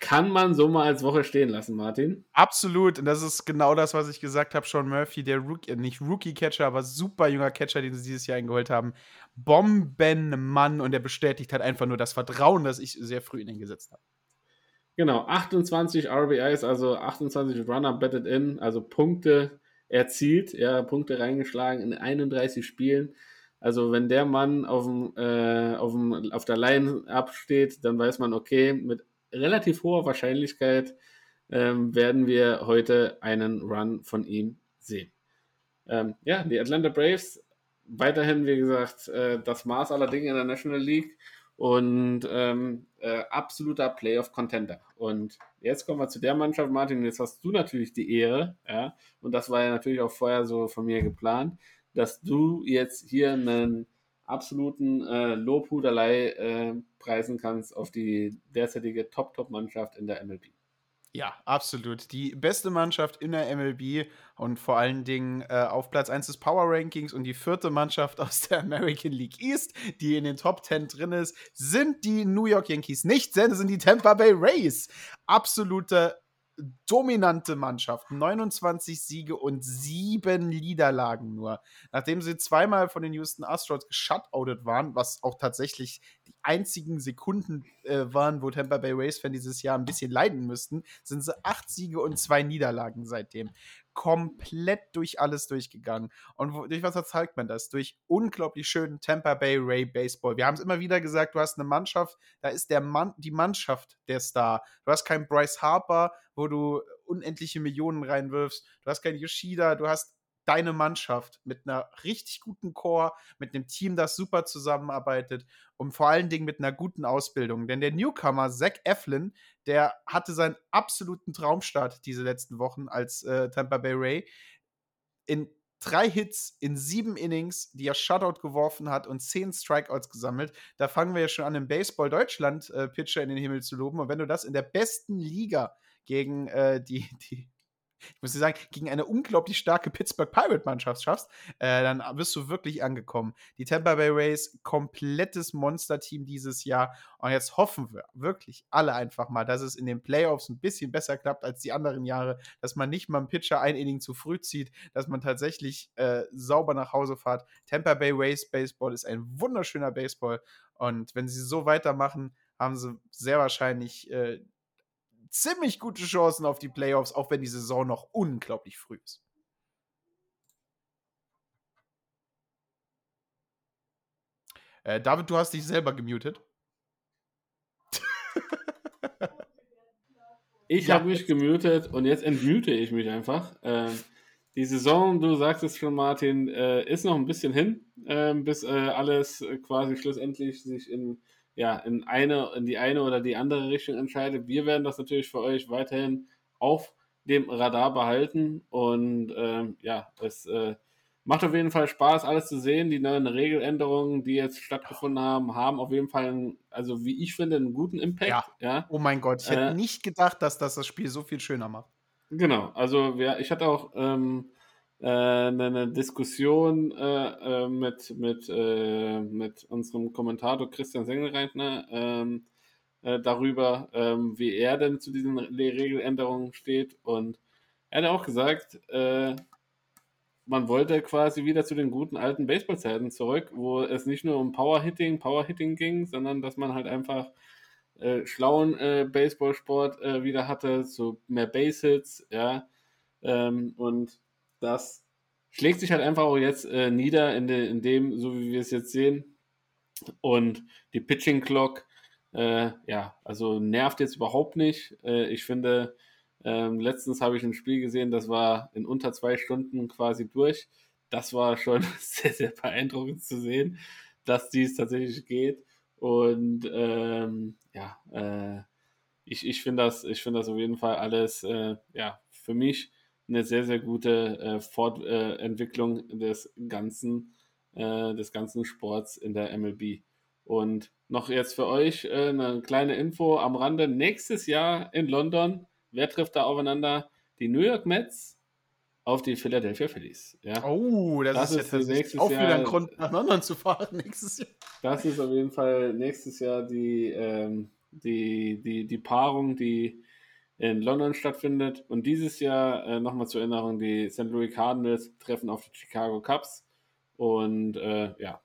Kann man so mal als Woche stehen lassen, Martin? Absolut. Und das ist genau das, was ich gesagt habe. Sean Murphy, der Rookie, nicht Rookie-Catcher, aber super junger Catcher, den sie dieses Jahr eingeholt haben. Bombenmann und er bestätigt halt einfach nur das Vertrauen, das ich sehr früh in ihn gesetzt habe. Genau, 28 RBIs, also 28 Runner betted in, also Punkte erzielt, ja, Punkte reingeschlagen in 31 Spielen. Also wenn der Mann auf, dem, äh, auf, dem, auf der Line absteht, dann weiß man, okay, mit relativ hoher Wahrscheinlichkeit ähm, werden wir heute einen Run von ihm sehen. Ähm, ja, die Atlanta Braves, weiterhin, wie gesagt, äh, das Maß aller Dinge in der National League und ähm, äh, absoluter Playoff-Contender. Und jetzt kommen wir zu der Mannschaft, Martin, jetzt hast du natürlich die Ehre, ja, und das war ja natürlich auch vorher so von mir geplant, dass du jetzt hier einen absoluten äh, Lobhudelei äh, preisen kannst auf die derzeitige Top-Top-Mannschaft in der MLB. Ja, absolut. Die beste Mannschaft in der MLB und vor allen Dingen äh, auf Platz 1 des Power Rankings und die vierte Mannschaft aus der American League East, die in den Top 10 drin ist, sind die New York Yankees. Nicht, denn sind die Tampa Bay Rays. Absolute dominante Mannschaft. 29 Siege und sieben Niederlagen nur. Nachdem sie zweimal von den Houston Astros geshutoutet waren, was auch tatsächlich die einzigen Sekunden äh, waren, wo Tampa Bay Rays Fan dieses Jahr ein bisschen leiden müssten, sind sie acht Siege und zwei Niederlagen seitdem komplett durch alles durchgegangen. Und wo, durch was zeigt man das? Durch unglaublich schönen Tampa Bay Ray Baseball. Wir haben es immer wieder gesagt, du hast eine Mannschaft, da ist der Mann, die Mannschaft der Star. Du hast keinen Bryce Harper, wo du unendliche Millionen reinwirfst. Du hast keinen Yoshida, du hast deine Mannschaft mit einer richtig guten Core, mit einem Team, das super zusammenarbeitet und vor allen Dingen mit einer guten Ausbildung. Denn der Newcomer Zach Eflin, der hatte seinen absoluten Traumstart diese letzten Wochen als äh, Tampa Bay Ray. In drei Hits in sieben Innings, die er Shutout geworfen hat und zehn Strikeouts gesammelt. Da fangen wir ja schon an, im Baseball Deutschland äh, Pitcher in den Himmel zu loben. Und wenn du das in der besten Liga gegen äh, die, die ich muss dir sagen, gegen eine unglaublich starke Pittsburgh Pirate-Mannschaft schaffst, äh, dann bist du wirklich angekommen. Die Tampa Bay Rays, komplettes Monster-Team dieses Jahr. Und jetzt hoffen wir wirklich alle einfach mal, dass es in den Playoffs ein bisschen besser klappt als die anderen Jahre, dass man nicht mal einen Pitcher ein Inning zu früh zieht, dass man tatsächlich äh, sauber nach Hause fährt. Tampa Bay Rays Baseball ist ein wunderschöner Baseball. Und wenn sie so weitermachen, haben sie sehr wahrscheinlich äh, ziemlich gute Chancen auf die Playoffs, auch wenn die Saison noch unglaublich früh ist. Äh, David, du hast dich selber gemutet. Ich ja. habe mich gemutet und jetzt entmute ich mich einfach. Äh, die Saison, du sagst es schon, Martin, äh, ist noch ein bisschen hin, äh, bis äh, alles quasi schlussendlich sich in ja, in eine, in die eine oder die andere Richtung entscheidet. Wir werden das natürlich für euch weiterhin auf dem Radar behalten und ähm, ja, es äh, macht auf jeden Fall Spaß, alles zu sehen. Die neuen Regeländerungen, die jetzt stattgefunden haben, haben auf jeden Fall, einen, also wie ich finde, einen guten Impact. Ja. ja. Oh mein Gott, ich hätte äh, nicht gedacht, dass das das Spiel so viel schöner macht. Genau, also ja, ich hatte auch ähm, äh, eine Diskussion äh, äh, mit, mit, äh, mit unserem Kommentator Christian Sengelreitner ähm, äh, darüber, ähm, wie er denn zu diesen Regeländerungen steht. Und er hat auch gesagt, äh, man wollte quasi wieder zu den guten alten Baseballzeiten zurück, wo es nicht nur um Powerhitting, Powerhitting ging, sondern dass man halt einfach äh, schlauen äh, Baseballsport äh, wieder hatte, so mehr Base-Hits, ja. Ähm, und das schlägt sich halt einfach auch jetzt äh, nieder in, de, in, dem, so wie wir es jetzt sehen. Und die Pitching Clock, äh, ja, also nervt jetzt überhaupt nicht. Äh, ich finde, ähm, letztens habe ich ein Spiel gesehen, das war in unter zwei Stunden quasi durch. Das war schon sehr, sehr beeindruckend zu sehen, dass dies tatsächlich geht. Und ähm, ja, äh, ich, ich finde das, find das auf jeden Fall alles, äh, ja, für mich eine sehr, sehr gute äh, Fortentwicklung des ganzen, äh, des ganzen Sports in der MLB. Und noch jetzt für euch äh, eine kleine Info am Rande. Nächstes Jahr in London, wer trifft da aufeinander? Die New York Mets auf die Philadelphia Phillies. Ja. Oh, das, das ist, ist nächstes auch Jahr, wieder ein Grund, nach London zu fahren nächstes Jahr. Das ist auf jeden Fall nächstes Jahr die, ähm, die, die, die Paarung, die in London stattfindet. Und dieses Jahr, äh, nochmal zur Erinnerung, die St. Louis Cardinals treffen auf die Chicago Cubs. Und äh, ja,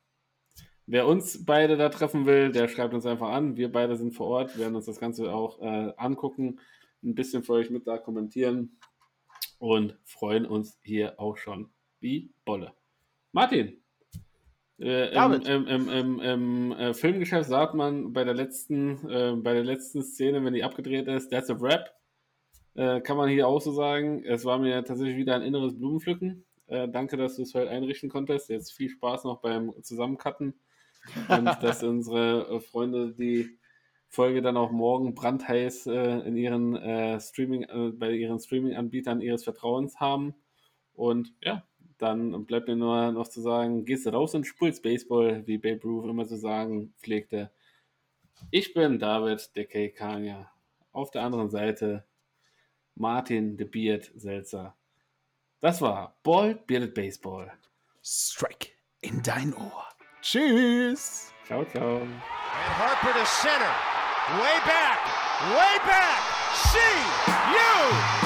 wer uns beide da treffen will, der schreibt uns einfach an. Wir beide sind vor Ort, werden uns das Ganze auch äh, angucken, ein bisschen für euch mit da kommentieren und freuen uns hier auch schon wie Bolle. Martin, äh, im, im, im, im, äh, Filmgeschäft sagt man bei der letzten, äh, bei der letzten Szene, wenn die abgedreht ist, that's a rap. Äh, kann man hier auch so sagen. Es war mir tatsächlich wieder ein inneres Blumenpflücken. Äh, danke, dass du es heute einrichten konntest. Jetzt viel Spaß noch beim Zusammencutten. Und dass unsere äh, Freunde die Folge dann auch morgen brandheiß äh, in ihren äh, Streaming, äh, bei ihren Streaming-Anbietern ihres Vertrauens haben. Und ja, dann bleibt mir nur noch zu sagen, gehst du raus und spulst Baseball, wie Babe Ruth immer zu sagen pflegte. Ich bin David, der K. Auf der anderen Seite Martin the Beard Seltzer. Das war Bald Bearded Baseball. Strike in dein Ohr. Tschüss. Ciao, ciao. And Harper to center. Way back. Way back. See you.